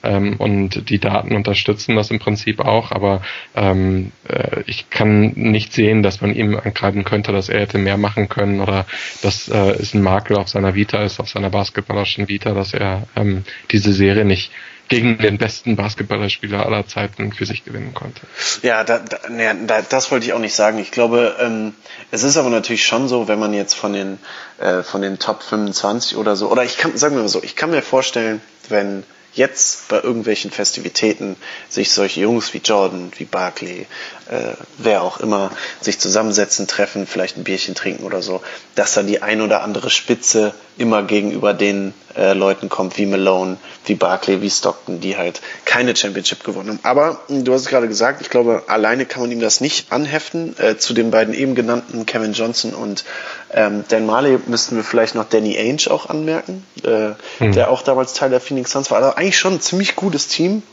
ähm, und die Daten unterstützen das im Prinzip auch, aber ähm, äh, ich kann nicht sehen, dass man ihm angreifen könnte, dass er hätte mehr machen können oder dass äh, es ein Makel auf seiner Vita ist, auf seiner basketballerischen Vita, dass er ähm, diese Serie nicht gegen den besten Basketballerspieler aller Zeiten für sich gewinnen konnte. Ja, da, da, ne, da, das wollte ich auch nicht sagen. Ich glaube, ähm, es ist aber natürlich schon so, wenn man jetzt von den äh, von den Top 25 oder so, oder ich kann, sagen wir mal so, ich kann mir vorstellen, wenn jetzt bei irgendwelchen Festivitäten sich solche Jungs wie Jordan, wie Barkley, äh, wer auch immer, sich zusammensetzen, treffen, vielleicht ein Bierchen trinken oder so, dass da die ein oder andere Spitze immer gegenüber den äh, Leuten kommt, wie Malone, wie Barkley, wie Stockton, die halt keine Championship gewonnen haben. Aber du hast es gerade gesagt, ich glaube, alleine kann man ihm das nicht anheften. Äh, zu den beiden eben genannten Kevin Johnson und ähm, Dan Marley müssten wir vielleicht noch Danny Ainge auch anmerken, äh, hm. der auch damals Teil der Phoenix Suns war. Also eigentlich schon ein ziemlich gutes Team.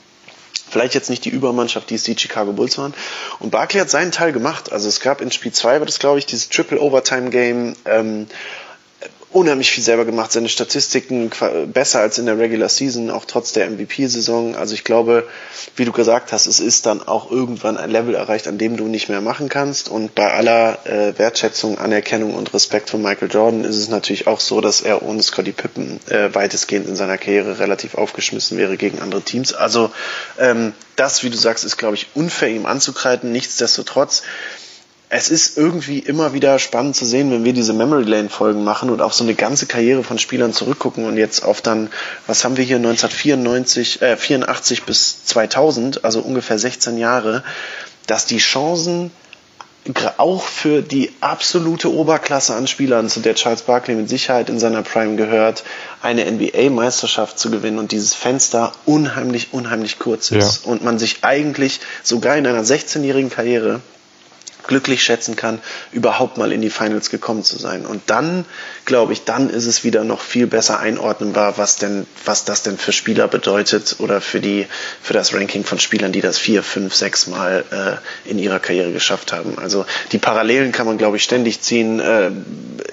Vielleicht jetzt nicht die Übermannschaft, die es die Chicago Bulls waren. Und Barkley hat seinen Teil gemacht. Also es gab in Spiel 2 war das, glaube ich, dieses Triple Overtime Game. Ähm, unheimlich viel selber gemacht, seine Statistiken besser als in der Regular Season, auch trotz der MVP-Saison. Also ich glaube, wie du gesagt hast, es ist dann auch irgendwann ein Level erreicht, an dem du nicht mehr machen kannst. Und bei aller äh, Wertschätzung, Anerkennung und Respekt von Michael Jordan ist es natürlich auch so, dass er ohne Scotty Pippen äh, weitestgehend in seiner Karriere relativ aufgeschmissen wäre gegen andere Teams. Also ähm, das, wie du sagst, ist, glaube ich, unfair ihm anzukreiden. Nichtsdestotrotz es ist irgendwie immer wieder spannend zu sehen, wenn wir diese Memory Lane Folgen machen und auf so eine ganze Karriere von Spielern zurückgucken und jetzt auf dann, was haben wir hier 1994, äh, 84 bis 2000, also ungefähr 16 Jahre, dass die Chancen auch für die absolute Oberklasse an Spielern, zu der Charles Barkley mit Sicherheit in seiner Prime gehört, eine NBA-Meisterschaft zu gewinnen und dieses Fenster unheimlich, unheimlich kurz ist ja. und man sich eigentlich sogar in einer 16-jährigen Karriere glücklich schätzen kann, überhaupt mal in die Finals gekommen zu sein. Und dann, glaube ich, dann ist es wieder noch viel besser einordnenbar, was denn, was das denn für Spieler bedeutet oder für die, für das Ranking von Spielern, die das vier, fünf, sechs Mal äh, in ihrer Karriere geschafft haben. Also die Parallelen kann man, glaube ich, ständig ziehen. Äh,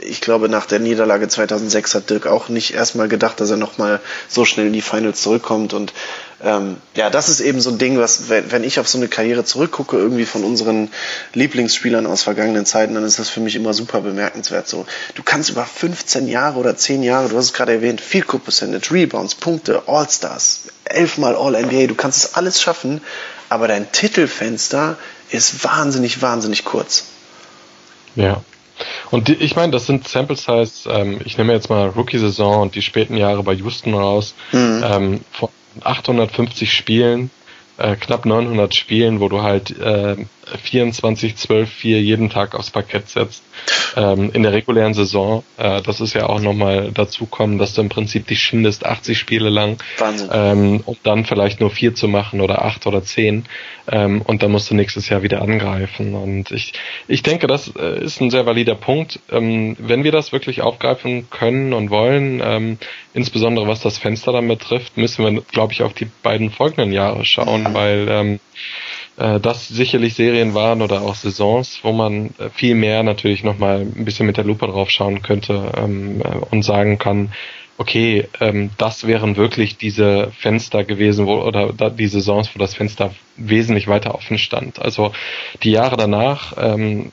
ich glaube, nach der Niederlage 2006 hat Dirk auch nicht erstmal gedacht, dass er nochmal so schnell in die Finals zurückkommt und ähm, ja, das ist eben so ein Ding, was, wenn, ich auf so eine Karriere zurückgucke, irgendwie von unseren Lieblingsspielern aus vergangenen Zeiten, dann ist das für mich immer super bemerkenswert. So, du kannst über 15 Jahre oder 10 Jahre, du hast es gerade erwähnt, Field Goal Percentage, Rebounds, Punkte, All-Stars, elfmal All-NBA, du kannst es alles schaffen, aber dein Titelfenster ist wahnsinnig, wahnsinnig kurz. Ja, und die, ich meine, das sind Sample Size, ähm, ich nehme jetzt mal Rookie-Saison und die späten Jahre bei Houston raus, mhm. ähm, von 850 Spielen, äh, knapp 900 Spielen, wo du halt äh, 24, 12, 4 jeden Tag aufs Parkett setzt. Ähm, in der regulären Saison, äh, das ist ja auch nochmal dazu kommen, dass du im Prinzip dich schindest 80 Spiele lang, Wahnsinn. Ähm, um dann vielleicht nur vier zu machen oder acht oder zehn. Ähm, und dann musst du nächstes Jahr wieder angreifen. Und ich, ich denke, das äh, ist ein sehr valider Punkt. Ähm, wenn wir das wirklich aufgreifen können und wollen, ähm, insbesondere was das Fenster dann betrifft, müssen wir, glaube ich, auf die beiden folgenden Jahre schauen, mhm. weil ähm, äh, das sicherlich Serien waren oder auch Saisons, wo man äh, viel mehr natürlich nochmal ein bisschen mit der Lupe drauf schauen könnte ähm, äh, und sagen kann, okay, ähm, das wären wirklich diese Fenster gewesen, wo, oder da, die Saisons, wo das Fenster wesentlich weiter offen stand. Also die Jahre danach, ähm,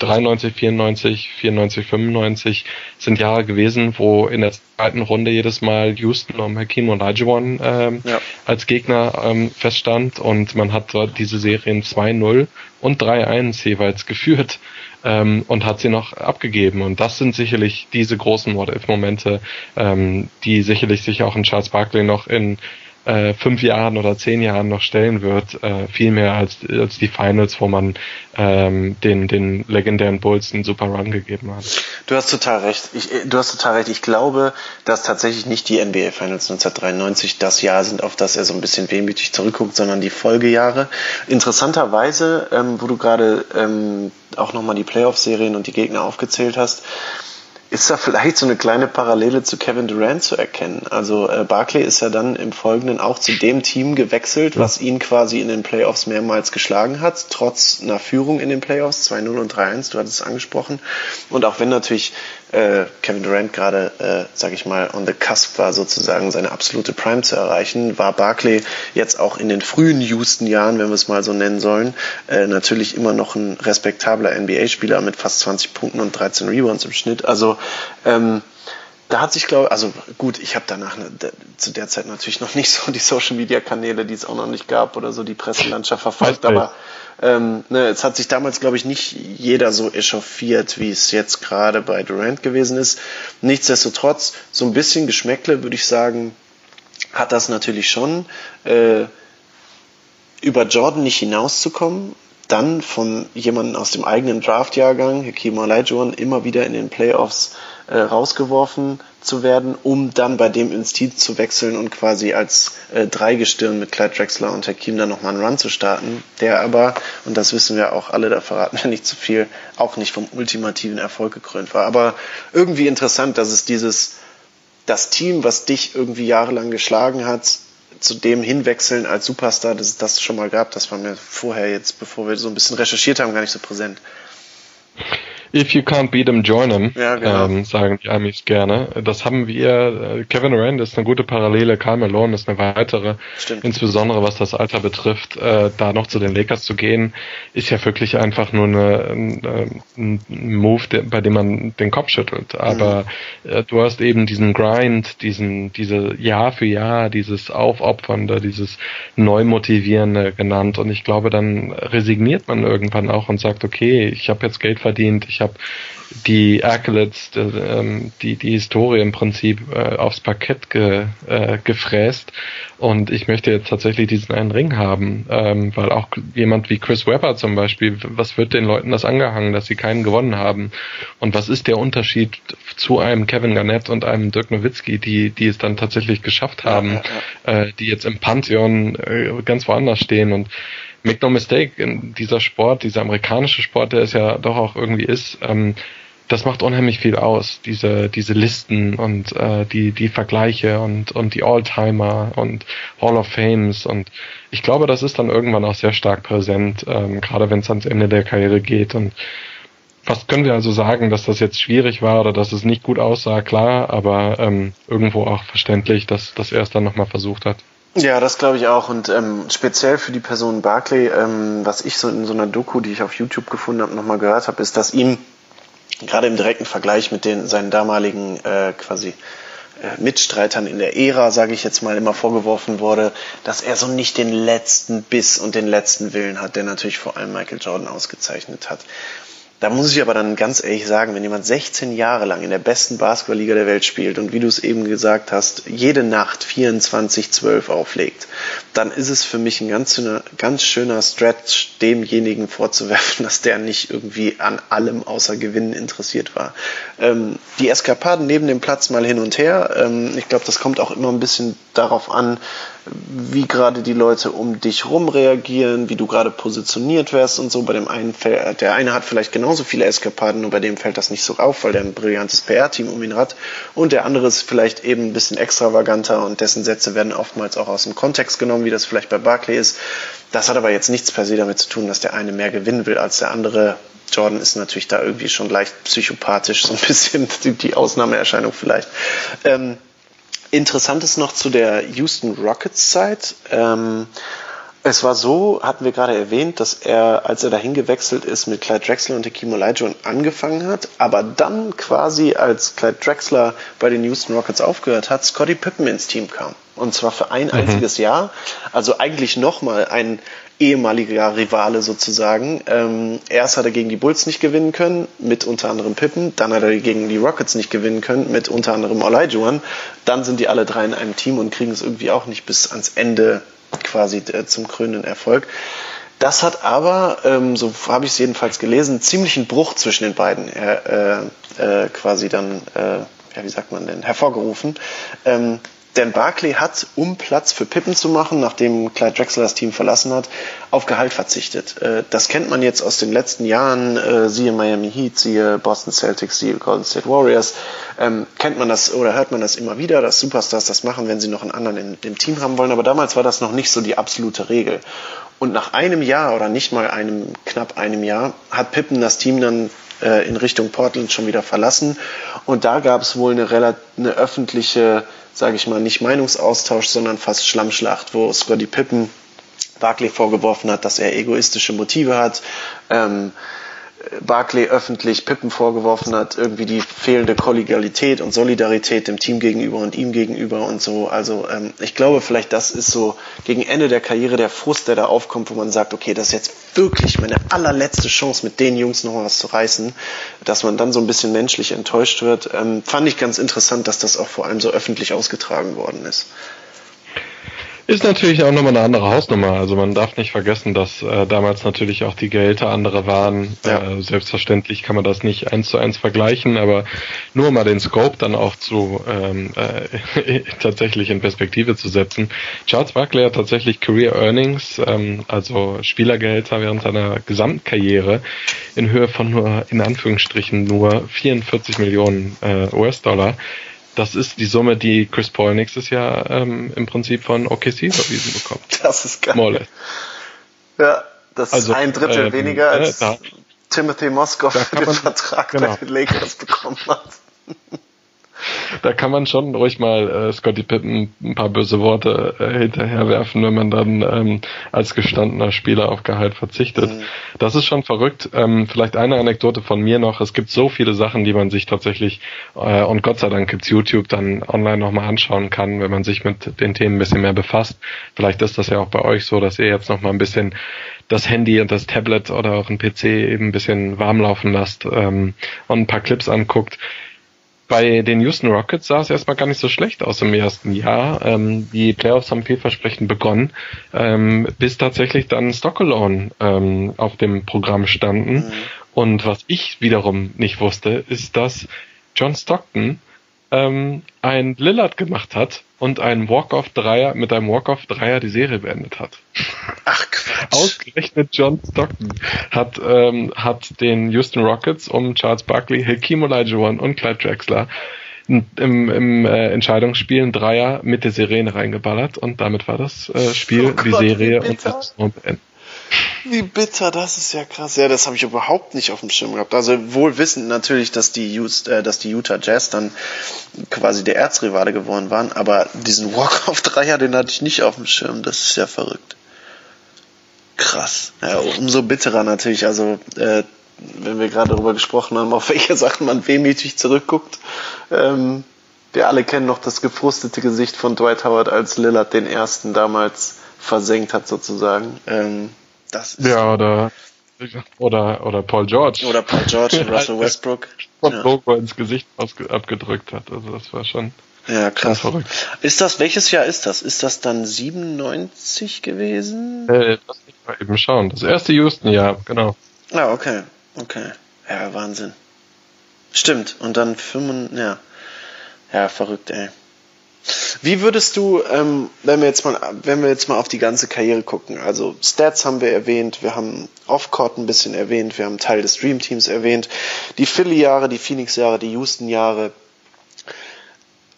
93, 94, 94, 95 sind Jahre gewesen, wo in der zweiten Runde jedes Mal Houston um Hakim und Olajuwon ähm, ja. als Gegner ähm, feststand und man hat dort diese Serien 2-0 und 3-1 jeweils geführt ähm, und hat sie noch abgegeben und das sind sicherlich diese großen What-If-Momente, ähm, die sicherlich sich auch in Charles Barkley noch in äh, fünf Jahren oder zehn Jahren noch stellen wird, äh, viel mehr als, als die Finals, wo man ähm, den, den legendären Bulls einen super Run gegeben hat. Du hast total recht. Ich, du hast total recht. Ich glaube, dass tatsächlich nicht die NBA Finals 1993 das Jahr sind, auf das er so ein bisschen wehmütig zurückguckt, sondern die Folgejahre. Interessanterweise, ähm, wo du gerade ähm, auch nochmal die Playoff-Serien und die Gegner aufgezählt hast, ist da vielleicht so eine kleine Parallele zu Kevin Durant zu erkennen? Also äh, Barclay ist ja dann im Folgenden auch zu dem Team gewechselt, was ihn quasi in den Playoffs mehrmals geschlagen hat, trotz einer Führung in den Playoffs, 2-0 und 3-1, du hattest es angesprochen. Und auch wenn natürlich äh, Kevin Durant gerade, äh, sag ich mal, on the cusp war, sozusagen seine absolute Prime zu erreichen, war Barclay jetzt auch in den frühen Houston-Jahren, wenn wir es mal so nennen sollen, äh, natürlich immer noch ein respektabler NBA-Spieler mit fast 20 Punkten und 13 Rebounds im Schnitt. Also ähm, da hat sich, glaube also gut, ich habe danach ne, zu der Zeit natürlich noch nicht so die Social Media Kanäle, die es auch noch nicht gab oder so die Presselandschaft verfolgt, aber ähm, ne, es hat sich damals, glaube ich, nicht jeder so echauffiert, wie es jetzt gerade bei Durant gewesen ist. Nichtsdestotrotz, so ein bisschen Geschmäckle, würde ich sagen, hat das natürlich schon. Äh, über Jordan nicht hinauszukommen, dann von jemandem aus dem eigenen Draftjahrgang, Hakeem Olajuwon, immer wieder in den Playoffs äh, rausgeworfen zu werden, um dann bei dem ins Team zu wechseln und quasi als äh, Dreigestirn mit Clyde Drexler und Hakim dann nochmal einen Run zu starten, der aber, und das wissen wir auch alle, da verraten wir nicht zu viel, auch nicht vom ultimativen Erfolg gekrönt war. Aber irgendwie interessant, dass es dieses, das Team, was dich irgendwie jahrelang geschlagen hat, zu dem hinwechseln als Superstar, dass es das schon mal gab, das war mir vorher jetzt, bevor wir so ein bisschen recherchiert haben, gar nicht so präsent. If you can't beat them, join them, ja, genau. ähm, sagen die Amis gerne. Das haben wir, äh, Kevin Durant ist eine gute Parallele, Karl Malone ist eine weitere. Stimmt. Insbesondere was das Alter betrifft, äh, da noch zu den Lakers zu gehen, ist ja wirklich einfach nur eine, ein, ein Move, der, bei dem man den Kopf schüttelt. Aber mhm. äh, du hast eben diesen Grind, diesen, diese Jahr für Jahr, dieses Aufopfernde, dieses Neumotivierende genannt. Und ich glaube, dann resigniert man irgendwann auch und sagt, okay, ich habe jetzt Geld verdient, ich habe die Accolades, die, ähm, die, die Historie im Prinzip äh, aufs Parkett ge, äh, gefräst. Und ich möchte jetzt tatsächlich diesen einen Ring haben, ähm, weil auch jemand wie Chris Webber zum Beispiel, was wird den Leuten das angehangen, dass sie keinen gewonnen haben? Und was ist der Unterschied zu einem Kevin Garnett und einem Dirk Nowitzki, die, die es dann tatsächlich geschafft haben, ja, ja, ja. Äh, die jetzt im Pantheon äh, ganz woanders stehen? Und make no mistake, dieser Sport, dieser amerikanische Sport, der es ja doch auch irgendwie ist, ähm, das macht unheimlich viel aus, diese, diese Listen und äh, die, die Vergleiche und, und die Alltimer und Hall of Fames und ich glaube, das ist dann irgendwann auch sehr stark präsent, ähm, gerade wenn es ans Ende der Karriere geht und was können wir also sagen, dass das jetzt schwierig war oder dass es nicht gut aussah, klar, aber ähm, irgendwo auch verständlich, dass, dass er es dann nochmal versucht hat. Ja, das glaube ich auch. Und ähm, speziell für die Person Barclay, ähm, was ich so in so einer Doku, die ich auf YouTube gefunden habe, nochmal gehört habe, ist, dass ihm gerade im direkten Vergleich mit den seinen damaligen äh, quasi äh, Mitstreitern in der Ära, sage ich jetzt mal, immer vorgeworfen wurde, dass er so nicht den letzten Biss und den letzten Willen hat, der natürlich vor allem Michael Jordan ausgezeichnet hat. Da muss ich aber dann ganz ehrlich sagen, wenn jemand 16 Jahre lang in der besten Basketballliga der Welt spielt und wie du es eben gesagt hast, jede Nacht 24-12 auflegt, dann ist es für mich ein ganz schöner, ganz schöner Stretch, demjenigen vorzuwerfen, (laughs) dass der nicht irgendwie an allem außer Gewinnen interessiert war. Ähm, die Eskapaden neben dem Platz mal hin und her, ähm, ich glaube, das kommt auch immer ein bisschen darauf an, wie gerade die Leute um dich rum reagieren, wie du gerade positioniert wärst und so. Bei dem einen, der eine hat vielleicht genauso viele Eskapaden, nur bei dem fällt das nicht so auf, weil der ein brillantes PR-Team um ihn hat. Und der andere ist vielleicht eben ein bisschen extravaganter und dessen Sätze werden oftmals auch aus dem Kontext genommen, wie das vielleicht bei Barclay ist. Das hat aber jetzt nichts per se damit zu tun, dass der eine mehr gewinnen will als der andere. Jordan ist natürlich da irgendwie schon leicht psychopathisch, so ein bisschen die Ausnahmeerscheinung vielleicht. Ähm, Interessant ist noch zu der Houston Rockets Zeit. Ähm, es war so, hatten wir gerade erwähnt, dass er, als er dahin gewechselt ist, mit Clyde Drexler und Hakeem Olajuwon angefangen hat, aber dann quasi, als Clyde Drexler bei den Houston Rockets aufgehört hat, Scotty Pippen ins Team kam. Und zwar für ein mhm. einziges Jahr. Also eigentlich nochmal ein ehemaliger Rivale sozusagen. Ähm, erst hat er gegen die Bulls nicht gewinnen können, mit unter anderem Pippen. Dann hat er gegen die Rockets nicht gewinnen können, mit unter anderem Olajuwon. Dann sind die alle drei in einem Team und kriegen es irgendwie auch nicht bis ans Ende quasi äh, zum krönenden Erfolg. Das hat aber, ähm, so habe ich es jedenfalls gelesen, ziemlich einen Bruch zwischen den beiden äh, äh, quasi dann, äh, ja, wie sagt man denn, hervorgerufen. Ähm, denn Barclay hat, um Platz für Pippen zu machen, nachdem Clyde Drexler das Team verlassen hat, auf Gehalt verzichtet. Äh, das kennt man jetzt aus den letzten Jahren, äh, siehe Miami Heat, siehe Boston Celtics, siehe Golden State Warriors. Ähm, kennt man das oder hört man das immer wieder, dass Superstars das machen, wenn sie noch einen anderen im Team haben wollen. Aber damals war das noch nicht so die absolute Regel. Und nach einem Jahr oder nicht mal einem, knapp einem Jahr, hat Pippen das Team dann äh, in Richtung Portland schon wieder verlassen. Und da gab es wohl eine, eine öffentliche, sage ich mal, nicht Meinungsaustausch, sondern fast Schlammschlacht, wo Scotty Pippen Barkley vorgeworfen hat, dass er egoistische Motive hat. Ähm, Barclay öffentlich Pippen vorgeworfen hat, irgendwie die fehlende Kollegialität und Solidarität dem Team gegenüber und ihm gegenüber und so. Also ähm, ich glaube, vielleicht das ist so gegen Ende der Karriere der Frust, der da aufkommt, wo man sagt, okay, das ist jetzt wirklich meine allerletzte Chance, mit den Jungs noch was zu reißen, dass man dann so ein bisschen menschlich enttäuscht wird. Ähm, fand ich ganz interessant, dass das auch vor allem so öffentlich ausgetragen worden ist. Ist natürlich auch nochmal eine andere Hausnummer. Also man darf nicht vergessen, dass äh, damals natürlich auch die Gehälter andere waren. Ja. Äh, selbstverständlich kann man das nicht eins zu eins vergleichen, aber nur mal den Scope dann auch zu ähm, äh, (laughs) tatsächlich in Perspektive zu setzen. Charles Barkley hat tatsächlich Career Earnings, ähm, also Spielergehälter während seiner gesamten Karriere in Höhe von nur in Anführungsstrichen nur 44 Millionen äh, US-Dollar das ist die Summe, die Chris Paul nächstes Jahr ähm, im Prinzip von OKC überwiesen bekommt. (laughs) Das ist geil. Ja, das also, ist ein Drittel ähm, weniger als da, Timothy Moskov für den Vertrag genau. bei den Lakers bekommen hat (laughs) da kann man schon ruhig mal äh, Scotty Pippen ein paar böse Worte äh, hinterherwerfen, wenn man dann ähm, als gestandener Spieler auf Gehalt verzichtet. Mhm. Das ist schon verrückt. Ähm, vielleicht eine Anekdote von mir noch. Es gibt so viele Sachen, die man sich tatsächlich, äh, und Gott sei Dank gibt's YouTube dann online nochmal anschauen kann, wenn man sich mit den Themen ein bisschen mehr befasst. Vielleicht ist das ja auch bei euch so, dass ihr jetzt nochmal ein bisschen das Handy und das Tablet oder auch ein PC eben ein bisschen warm laufen lasst ähm, und ein paar Clips anguckt bei den Houston Rockets sah es erstmal gar nicht so schlecht aus im ersten Jahr. Ähm, die Playoffs haben vielversprechend begonnen, ähm, bis tatsächlich dann Stockalone ähm, auf dem Programm standen. Mhm. Und was ich wiederum nicht wusste, ist, dass John Stockton ähm, ein Lillard gemacht hat und einen Walk-off-Dreier mit einem Walk-off-Dreier die Serie beendet hat. Ach Quatsch. Ausgerechnet John Stockton hat, ähm, hat den Houston Rockets um Charles Barkley, Hakeem Olajuwon und Clyde Drexler im, im äh, Entscheidungsspiel ein Dreier mit der Sirene reingeballert und damit war das äh, Spiel, oh die Serie und das beendet. Wie bitter, das ist ja krass. Ja, das habe ich überhaupt nicht auf dem Schirm gehabt. Also wohl wissend natürlich, dass die, Just, äh, dass die Utah Jazz dann quasi der Erzrivale geworden waren, aber diesen Walk-off-Dreier, den hatte ich nicht auf dem Schirm. Das ist ja verrückt. Krass. Ja, umso bitterer natürlich. Also äh, wenn wir gerade darüber gesprochen haben, auf welche Sachen man wehmütig zurückguckt. Ähm, wir alle kennen noch das gefrustete Gesicht von Dwight Howard, als Lillard den ersten damals versenkt hat sozusagen. Ähm, das ist ja, oder, oder, oder Paul George. Oder Paul George, (laughs) Russell Westbrook. Und ja. Logo ins Gesicht abgedrückt hat. Also das war schon. Ja, krass. Verrückt. Ist das, welches Jahr ist das? Ist das dann 97 gewesen? Äh, lass mich mal eben schauen. Das erste Houston-Jahr, genau. Ah, okay. Okay. Ja, Wahnsinn. Stimmt. Und dann 5, ja. Ja, verrückt, ey. Wie würdest du, ähm, wenn wir jetzt mal, wenn wir jetzt mal auf die ganze Karriere gucken, also Stats haben wir erwähnt, wir haben Offcourt ein bisschen erwähnt, wir haben Teil des Dream Teams erwähnt, die Philly-Jahre, die Phoenix-Jahre, die Houston-Jahre.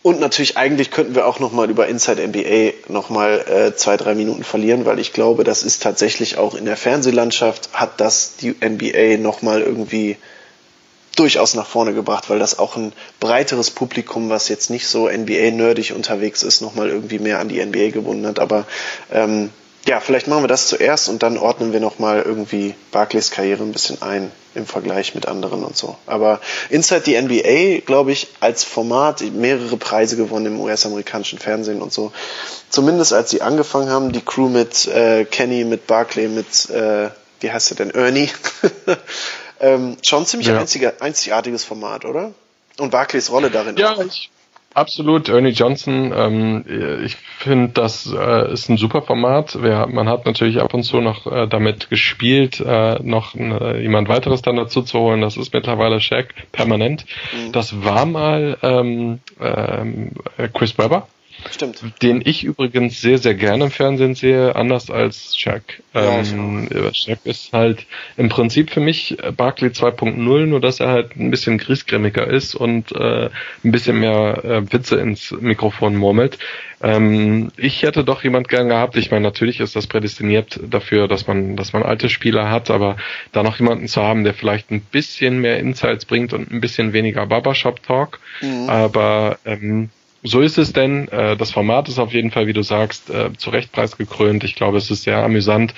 Und natürlich eigentlich könnten wir auch noch mal über Inside NBA noch mal äh, zwei drei Minuten verlieren, weil ich glaube, das ist tatsächlich auch in der Fernsehlandschaft hat das die NBA noch mal irgendwie durchaus nach vorne gebracht, weil das auch ein breiteres Publikum, was jetzt nicht so NBA-nerdig unterwegs ist, nochmal irgendwie mehr an die NBA gebunden hat. Aber ähm, ja, vielleicht machen wir das zuerst und dann ordnen wir nochmal irgendwie Barclays Karriere ein bisschen ein im Vergleich mit anderen und so. Aber Inside the NBA, glaube ich, als Format mehrere Preise gewonnen im US-amerikanischen Fernsehen und so. Zumindest als sie angefangen haben, die Crew mit äh, Kenny, mit Barclay, mit, äh, wie heißt er denn, Ernie. (laughs) ähm, schon ziemlich Ja. einziger, einzigartiges Format, oder? Und Barclays Rolle darin Ja, auch. ich, absolut. Ernie Johnson, ähm, ich finde, das äh, ist ein super Format. Wir, man hat natürlich ab und zu noch äh, damit gespielt, äh, noch äh, jemand weiteres dann dazu zu holen. Das ist mittlerweile Shaq permanent. Das war mal ähm, ähm, Chris Webber. Stimmt. den ich übrigens sehr, sehr gerne im Fernsehen sehe, anders als Shaq. Ja, ich Ähm, Shaq ist halt im Prinzip für mich äh, Barkley 2.0, nur dass er halt ein bisschen griesgrämiger ist und äh, ein bisschen mehr äh, Witze ins Mikrofon murmelt. Ähm, ich hätte doch jemand gern gehabt. Ich meine, natürlich ist das prädestiniert dafür, dass man, dass man alte Spieler hat, aber da noch jemanden zu haben, der vielleicht ein bisschen mehr Insights bringt und ein bisschen weniger Barbershop-Talk. Aber ähm, so ist es denn. Äh, das Format ist auf jeden Fall, wie du sagst, äh, zu Recht preisgekrönt. Ich glaube, es ist sehr amüsant.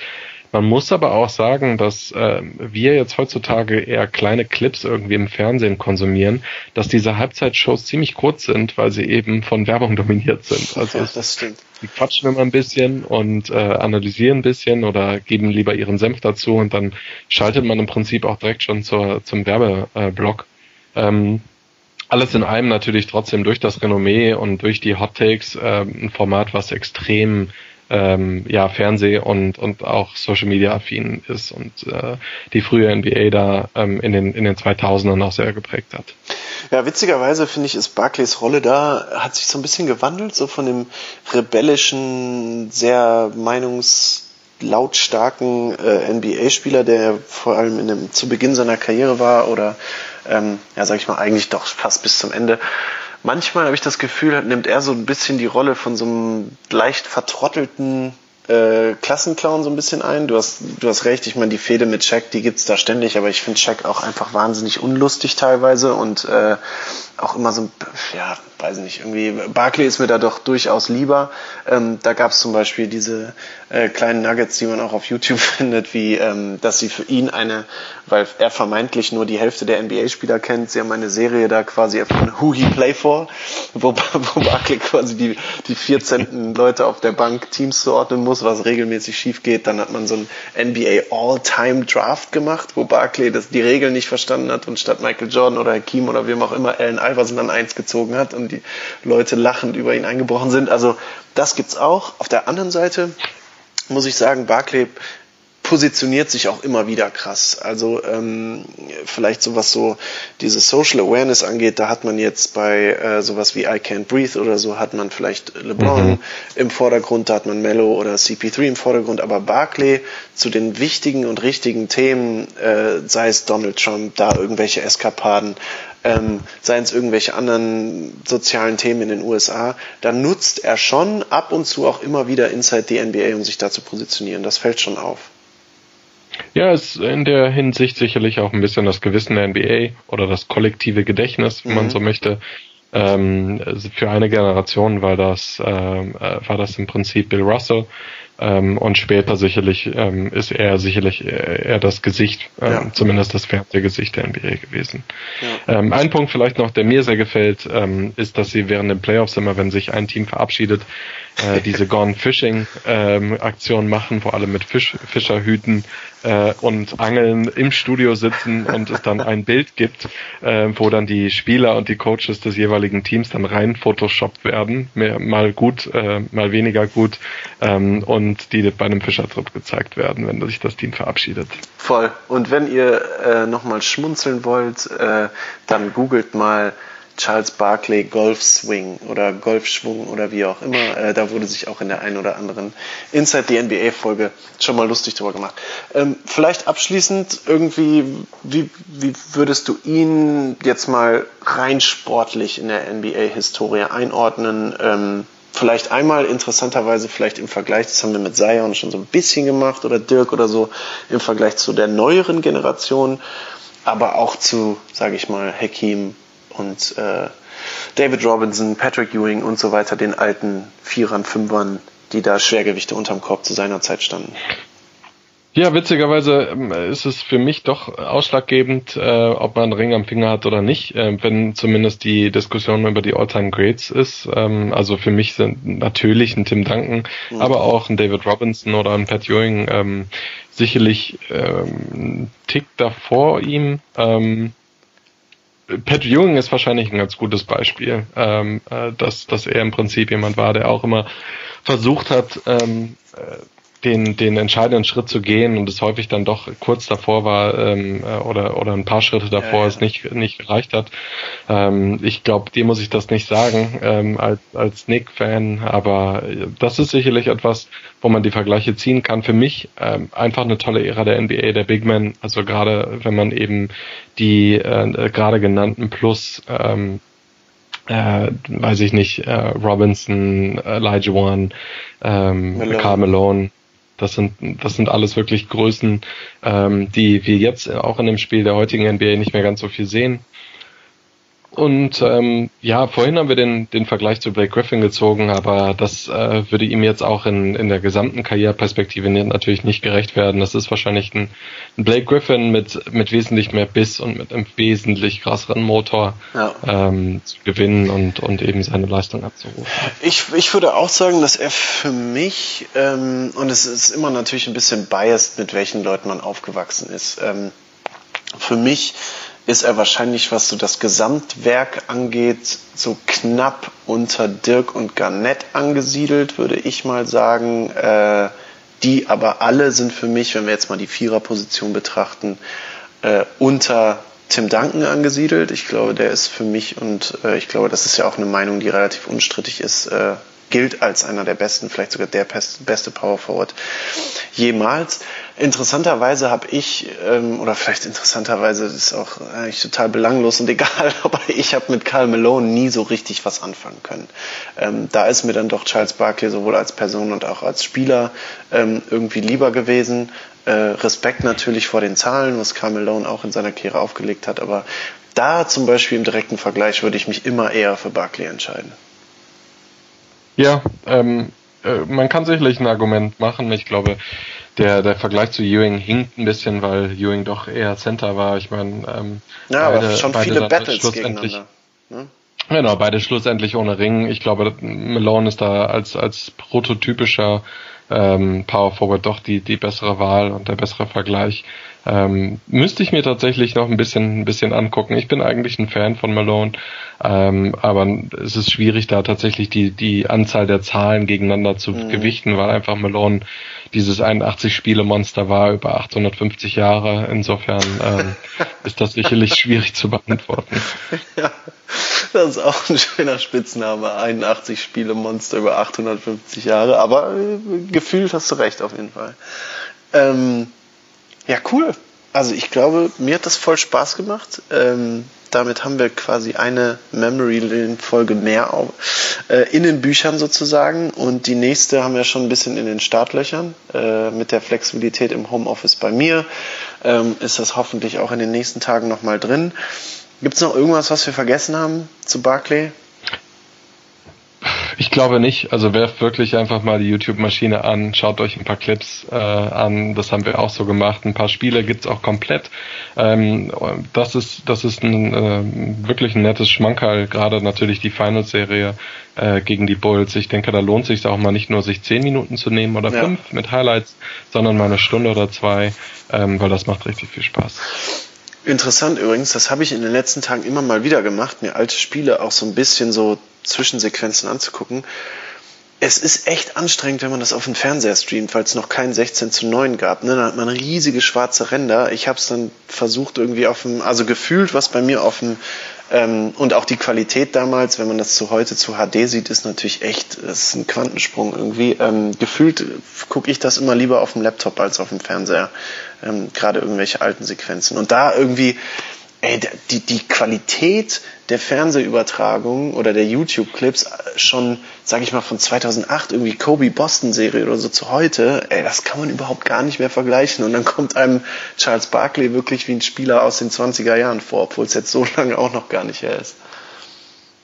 Man muss aber auch sagen, dass äh, wir jetzt heutzutage eher kleine Clips irgendwie im Fernsehen konsumieren, dass diese Halbzeitshows ziemlich kurz sind, weil sie eben von Werbung (laughs) dominiert sind. Also Ja, das stimmt. die quatschen immer ein bisschen und äh, analysieren ein bisschen oder geben lieber ihren Senf dazu und dann schaltet man im Prinzip auch direkt schon zur, zum Werbeblock. Ähm, alles in allem natürlich trotzdem durch das Renommee und durch die Hot Takes ähm, ein Format, was extrem ähm, ja Fernseh und und auch Social Media affin ist und äh, die frühe NBA da ähm, in den in den 2000ern auch sehr geprägt hat. Ja, witzigerweise finde ich, ist Barclays Rolle da, hat sich so ein bisschen gewandelt, so von dem rebellischen, sehr meinungslautstarken äh, NBA-Spieler, der vor allem in dem, zu Beginn seiner Karriere war oder, ähm, ja, sag ich mal, eigentlich doch fast bis zum Ende. Manchmal habe ich das Gefühl, nimmt er so ein bisschen die Rolle von so einem leicht vertrottelten äh, Klassenclown so ein bisschen ein. Du hast, du hast recht, ich meine, die Fehde mit Shaq, die gibt's da ständig, aber ich finde Shaq auch einfach wahnsinnig unlustig teilweise und äh, auch immer so, ein- ja, weiß nicht, irgendwie, Barkley ist mir da doch durchaus lieber. Ähm, da gab's zum Beispiel diese äh, kleinen Nuggets, die man auch auf YouTube (laughs) findet, wie, ähm, dass sie für ihn eine, weil er vermeintlich nur die Hälfte der NBA-Spieler kennt, sie haben eine Serie da quasi von Who He Play For, (laughs) wo, wo Barkley quasi die, die 14. (laughs) Leute auf der Bank Teams zuordnen muss, was regelmäßig schief geht. Dann hat man so ein NBA All-Time Draft gemacht, wo Barkley das, die Regeln nicht verstanden hat und statt Michael Jordan oder Hakim oder wem auch immer Allen Iverson dann eins gezogen hat und die Leute lachend über ihn eingebrochen sind. Also das gibt's auch. Auf der anderen Seite muss ich sagen, Barclay positioniert sich auch immer wieder krass. Also ähm, vielleicht sowas so diese Social Awareness angeht, da hat man jetzt bei äh, sowas wie I Can't Breathe oder so hat man vielleicht LeBron Mhm. im Vordergrund, da hat man Mello oder CP3 im Vordergrund, aber Barclay zu den wichtigen und richtigen Themen, äh, sei es Donald Trump, da irgendwelche Eskapaden, ähm, seien es irgendwelche anderen sozialen Themen in den USA, da nutzt er schon ab und zu auch immer wieder Inside the NBA, um sich da zu positionieren. Das fällt schon auf. Ja, ist in der Hinsicht sicherlich auch ein bisschen das Gewissen der NBA oder das kollektive Gedächtnis, wenn man so möchte. Ähm, also für eine Generation war das, ähm, äh, war das im Prinzip Bill Russell. Ähm, und später sicherlich ähm, ist er sicherlich eher, eher das Gesicht, ähm, Ja. zumindest das Fernsehgesicht der NBA gewesen. Ähm, ein Punkt vielleicht noch, der mir sehr gefällt, ähm, ist, dass sie während den Playoffs immer, wenn sich ein Team verabschiedet, äh, (laughs) diese Gone Fishing ähm, Aktion machen, wo alle mit Fisch, Fischerhüten äh, und Angeln im Studio sitzen und es dann ein Bild gibt, äh, wo dann die Spieler und die Coaches des jeweiligen Teams dann rein photoshoppt werden, mehr, mal gut, äh, mal weniger gut ähm, und die bei einem Fischertrip gezeigt werden, wenn sich das Team verabschiedet. Voll. Und wenn ihr äh, nochmal schmunzeln wollt, äh, dann googelt mal Charles Barkley Golf Swing oder Golfschwung oder wie auch immer. Äh, da wurde sich auch in der einen oder anderen Inside the NBA Folge schon mal lustig drüber gemacht. Ähm, vielleicht abschließend irgendwie, wie, wie würdest du ihn jetzt mal rein sportlich in der NBA-Historie einordnen? Ähm, vielleicht einmal interessanterweise vielleicht im Vergleich, das haben wir mit Zion schon so ein bisschen gemacht oder Dirk oder so, im Vergleich zu der neueren Generation, aber auch zu, sage ich mal, Hakim und äh, David Robinson, Patrick Ewing und so weiter, den alten Vierern, Fünfern, die da Schwergewichte unterm Korb zu seiner Zeit standen. Ja, witzigerweise ähm, ist es für mich doch ausschlaggebend, äh, ob man einen Ring am Finger hat oder nicht, äh, wenn zumindest die Diskussion über die All-Time Grades ist. Ähm, also für mich sind natürlich ein Tim Duncan, mhm. aber auch ein David Robinson oder ein Pat Ewing ähm, sicherlich ähm, ein Tick davor ihm. Ähm, Pat Ewing ist wahrscheinlich ein ganz gutes Beispiel, ähm, äh, dass, dass er im Prinzip jemand war, der auch immer versucht hat, ähm, äh, den, den entscheidenden Schritt zu gehen und es häufig dann doch kurz davor war ähm, äh, oder, oder ein paar Schritte davor ja, ja. es nicht, nicht gereicht hat. Ähm, ich glaube, dir muss ich das nicht sagen ähm, als, als Nick-Fan, aber das ist sicherlich etwas, wo man die Vergleiche ziehen kann. Für mich ähm, einfach eine tolle Ära der NBA, der Big Man, also gerade wenn man eben die äh, gerade genannten plus ähm, äh, weiß ich nicht, äh, Robinson, Elijah One, ähm, Malone. Carl Malone, das sind, das sind alles wirklich Größen, ähm, die wir jetzt auch in dem Spiel der heutigen NBA nicht mehr ganz so viel sehen. Und ähm, ja, vorhin haben wir den, den Vergleich zu Blake Griffin gezogen, aber das äh, würde ihm jetzt auch in, in der gesamten Karriereperspektive natürlich nicht gerecht werden. Das ist wahrscheinlich ein, ein Blake Griffin mit, mit wesentlich mehr Biss und mit einem wesentlich krasseren Motor ja. ähm, zu gewinnen und, und eben seine Leistung abzurufen. Ich, ich würde auch sagen, dass er für mich, ähm, und es ist immer natürlich ein bisschen biased, mit welchen Leuten man aufgewachsen ist, ähm, für mich ist er wahrscheinlich, was so das Gesamtwerk angeht, so knapp unter Dirk und Garnett angesiedelt, würde ich mal sagen. Äh, die aber alle sind für mich, wenn wir jetzt mal die Viererposition betrachten, äh, unter Tim Duncan angesiedelt. Ich glaube, der ist für mich und äh, ich glaube, das ist ja auch eine Meinung, die relativ unstrittig ist, äh, gilt als einer der besten, vielleicht sogar der beste Power Forward jemals. Interessanterweise habe ich, ähm, oder vielleicht interessanterweise ist auch eigentlich total belanglos und (laughs) egal, aber ich habe mit Karl Malone nie so richtig was anfangen können. Ähm, da ist mir dann doch Charles Barkley sowohl als Person und auch als Spieler ähm, irgendwie lieber gewesen. Äh, Respekt natürlich vor den Zahlen, was Karl Malone auch in seiner Karriere aufgelegt hat, aber da zum Beispiel im direkten Vergleich würde ich mich immer eher für Barkley entscheiden. Ja, ähm, äh, man kann sicherlich ein Argument machen. Ich glaube, der, der Vergleich zu Ewing hinkt ein bisschen, weil Ewing doch eher Center war. Ich meine, ähm, ja, beide, aber schon viele Battles schlussendlich. Ne? Genau, beide schlussendlich ohne Ring. Ich glaube, Malone ist da als, als prototypischer ähm, Power Forward doch die, die bessere Wahl und der bessere Vergleich. Ähm, müsste ich mir tatsächlich noch ein bisschen, ein bisschen angucken. Ich bin eigentlich ein Fan von Malone, ähm, aber es ist schwierig, da tatsächlich die, die Anzahl der Zahlen gegeneinander zu mhm. gewichten, weil einfach Malone dieses 81-Spiele-Monster war über 850 Jahre. Insofern ähm, (laughs) ist das sicherlich schwierig zu beantworten. (laughs) Ja, das ist auch ein schöner Spitzname. 81-Spiele-Monster über 850 Jahre, aber äh, gefühlt hast du recht auf jeden Fall. Ähm, ja, cool. Also ich glaube, mir hat das voll Spaß gemacht. Ähm, damit haben wir quasi eine Memory Lane Folge mehr äh, in den Büchern sozusagen und die nächste haben wir schon ein bisschen in den Startlöchern äh, mit der Flexibilität im Homeoffice bei mir. Ähm, ist das hoffentlich auch in den nächsten Tagen nochmal drin. Gibt es noch irgendwas, was wir vergessen haben zu Barclay? Ich glaube nicht. Also werft wirklich einfach mal die YouTube-Maschine an, schaut euch ein paar Clips äh, an. Das haben wir auch so gemacht. Ein paar Spiele gibt's auch komplett. Ähm, das ist das ist ein, äh, wirklich ein nettes Schmankerl. Gerade natürlich die Finals-Serie äh, gegen die Bulls. Ich denke, da lohnt sich auch mal nicht nur sich zehn Minuten zu nehmen oder ja. fünf mit Highlights, sondern mal eine Stunde oder zwei, ähm, weil das macht richtig viel Spaß. Interessant übrigens, das habe ich in den letzten Tagen immer mal wieder gemacht, mir alte Spiele auch so ein bisschen so Zwischensequenzen anzugucken. Es ist echt anstrengend, wenn man das auf dem Fernseher streamt, weil es noch kein 16 zu 9 gab. Ne? Dann hat man riesige schwarze Ränder. Ich habe es dann versucht irgendwie auf dem, also gefühlt, was bei mir auf dem ähm, und auch die Qualität damals, wenn man das zu heute zu HD sieht, ist natürlich echt, ist ein Quantensprung irgendwie. Ähm, gefühlt gucke ich das immer lieber auf dem Laptop als auf dem Fernseher. Ähm, Gerade irgendwelche alten Sequenzen. Und da irgendwie ey, die, die Qualität der Fernsehübertragung oder der YouTube-Clips äh, schon, sag ich mal, von 2008, irgendwie Kobe-Boston-Serie oder so zu heute, ey, das kann man überhaupt gar nicht mehr vergleichen. Und dann kommt einem Charles Barkley wirklich wie ein Spieler aus den 20er Jahren vor, obwohl es jetzt so lange auch noch gar nicht her ist.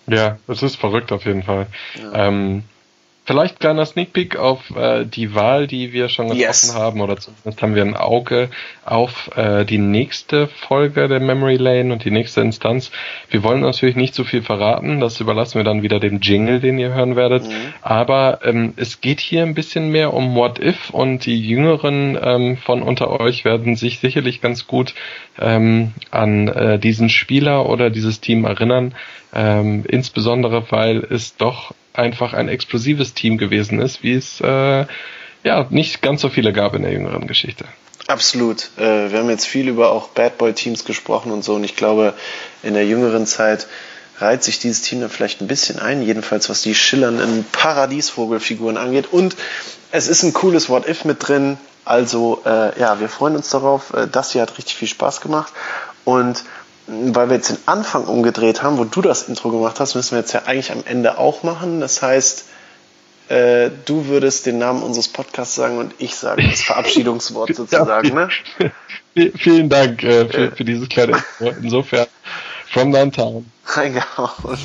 Ja, es ist verrückt auf jeden Fall. Ja. Ähm, Vielleicht kleiner Sneak Peek auf äh, die Wahl, die wir schon getroffen Yes. haben, oder zumindest haben wir ein Auge auf äh, die nächste Folge der Memory Lane und die nächste Instanz. Wir wollen natürlich nicht zu viel verraten, das überlassen wir dann wieder dem Jingle, den ihr hören werdet. Aber ähm, es geht hier ein bisschen mehr um What If und die Jüngeren ähm, von unter euch werden sich sicherlich ganz gut ähm, an äh, diesen Spieler oder dieses Team erinnern. Ähm, insbesondere weil es doch einfach ein explosives Team gewesen ist, wie es äh, ja nicht ganz so viele gab in der jüngeren Geschichte. Absolut. Äh, wir haben jetzt viel über auch Bad Boy Teams gesprochen und so und ich glaube, in der jüngeren Zeit reiht sich dieses Team dann vielleicht ein bisschen ein, jedenfalls was die schillernden Paradiesvogelfiguren angeht. Und es ist ein cooles What If mit drin. Also äh, ja, wir freuen uns darauf. Äh, das hier hat richtig viel Spaß gemacht. Und weil wir jetzt den Anfang umgedreht haben, wo du das Intro gemacht hast, müssen wir jetzt ja eigentlich am Ende auch machen. Das heißt, äh, du würdest den Namen unseres Podcasts sagen und ich sage das Verabschiedungswort (laughs) sozusagen. Ne? Vielen Dank äh, für, für dieses kleine Intro. Insofern, from downtown. Reingehauen.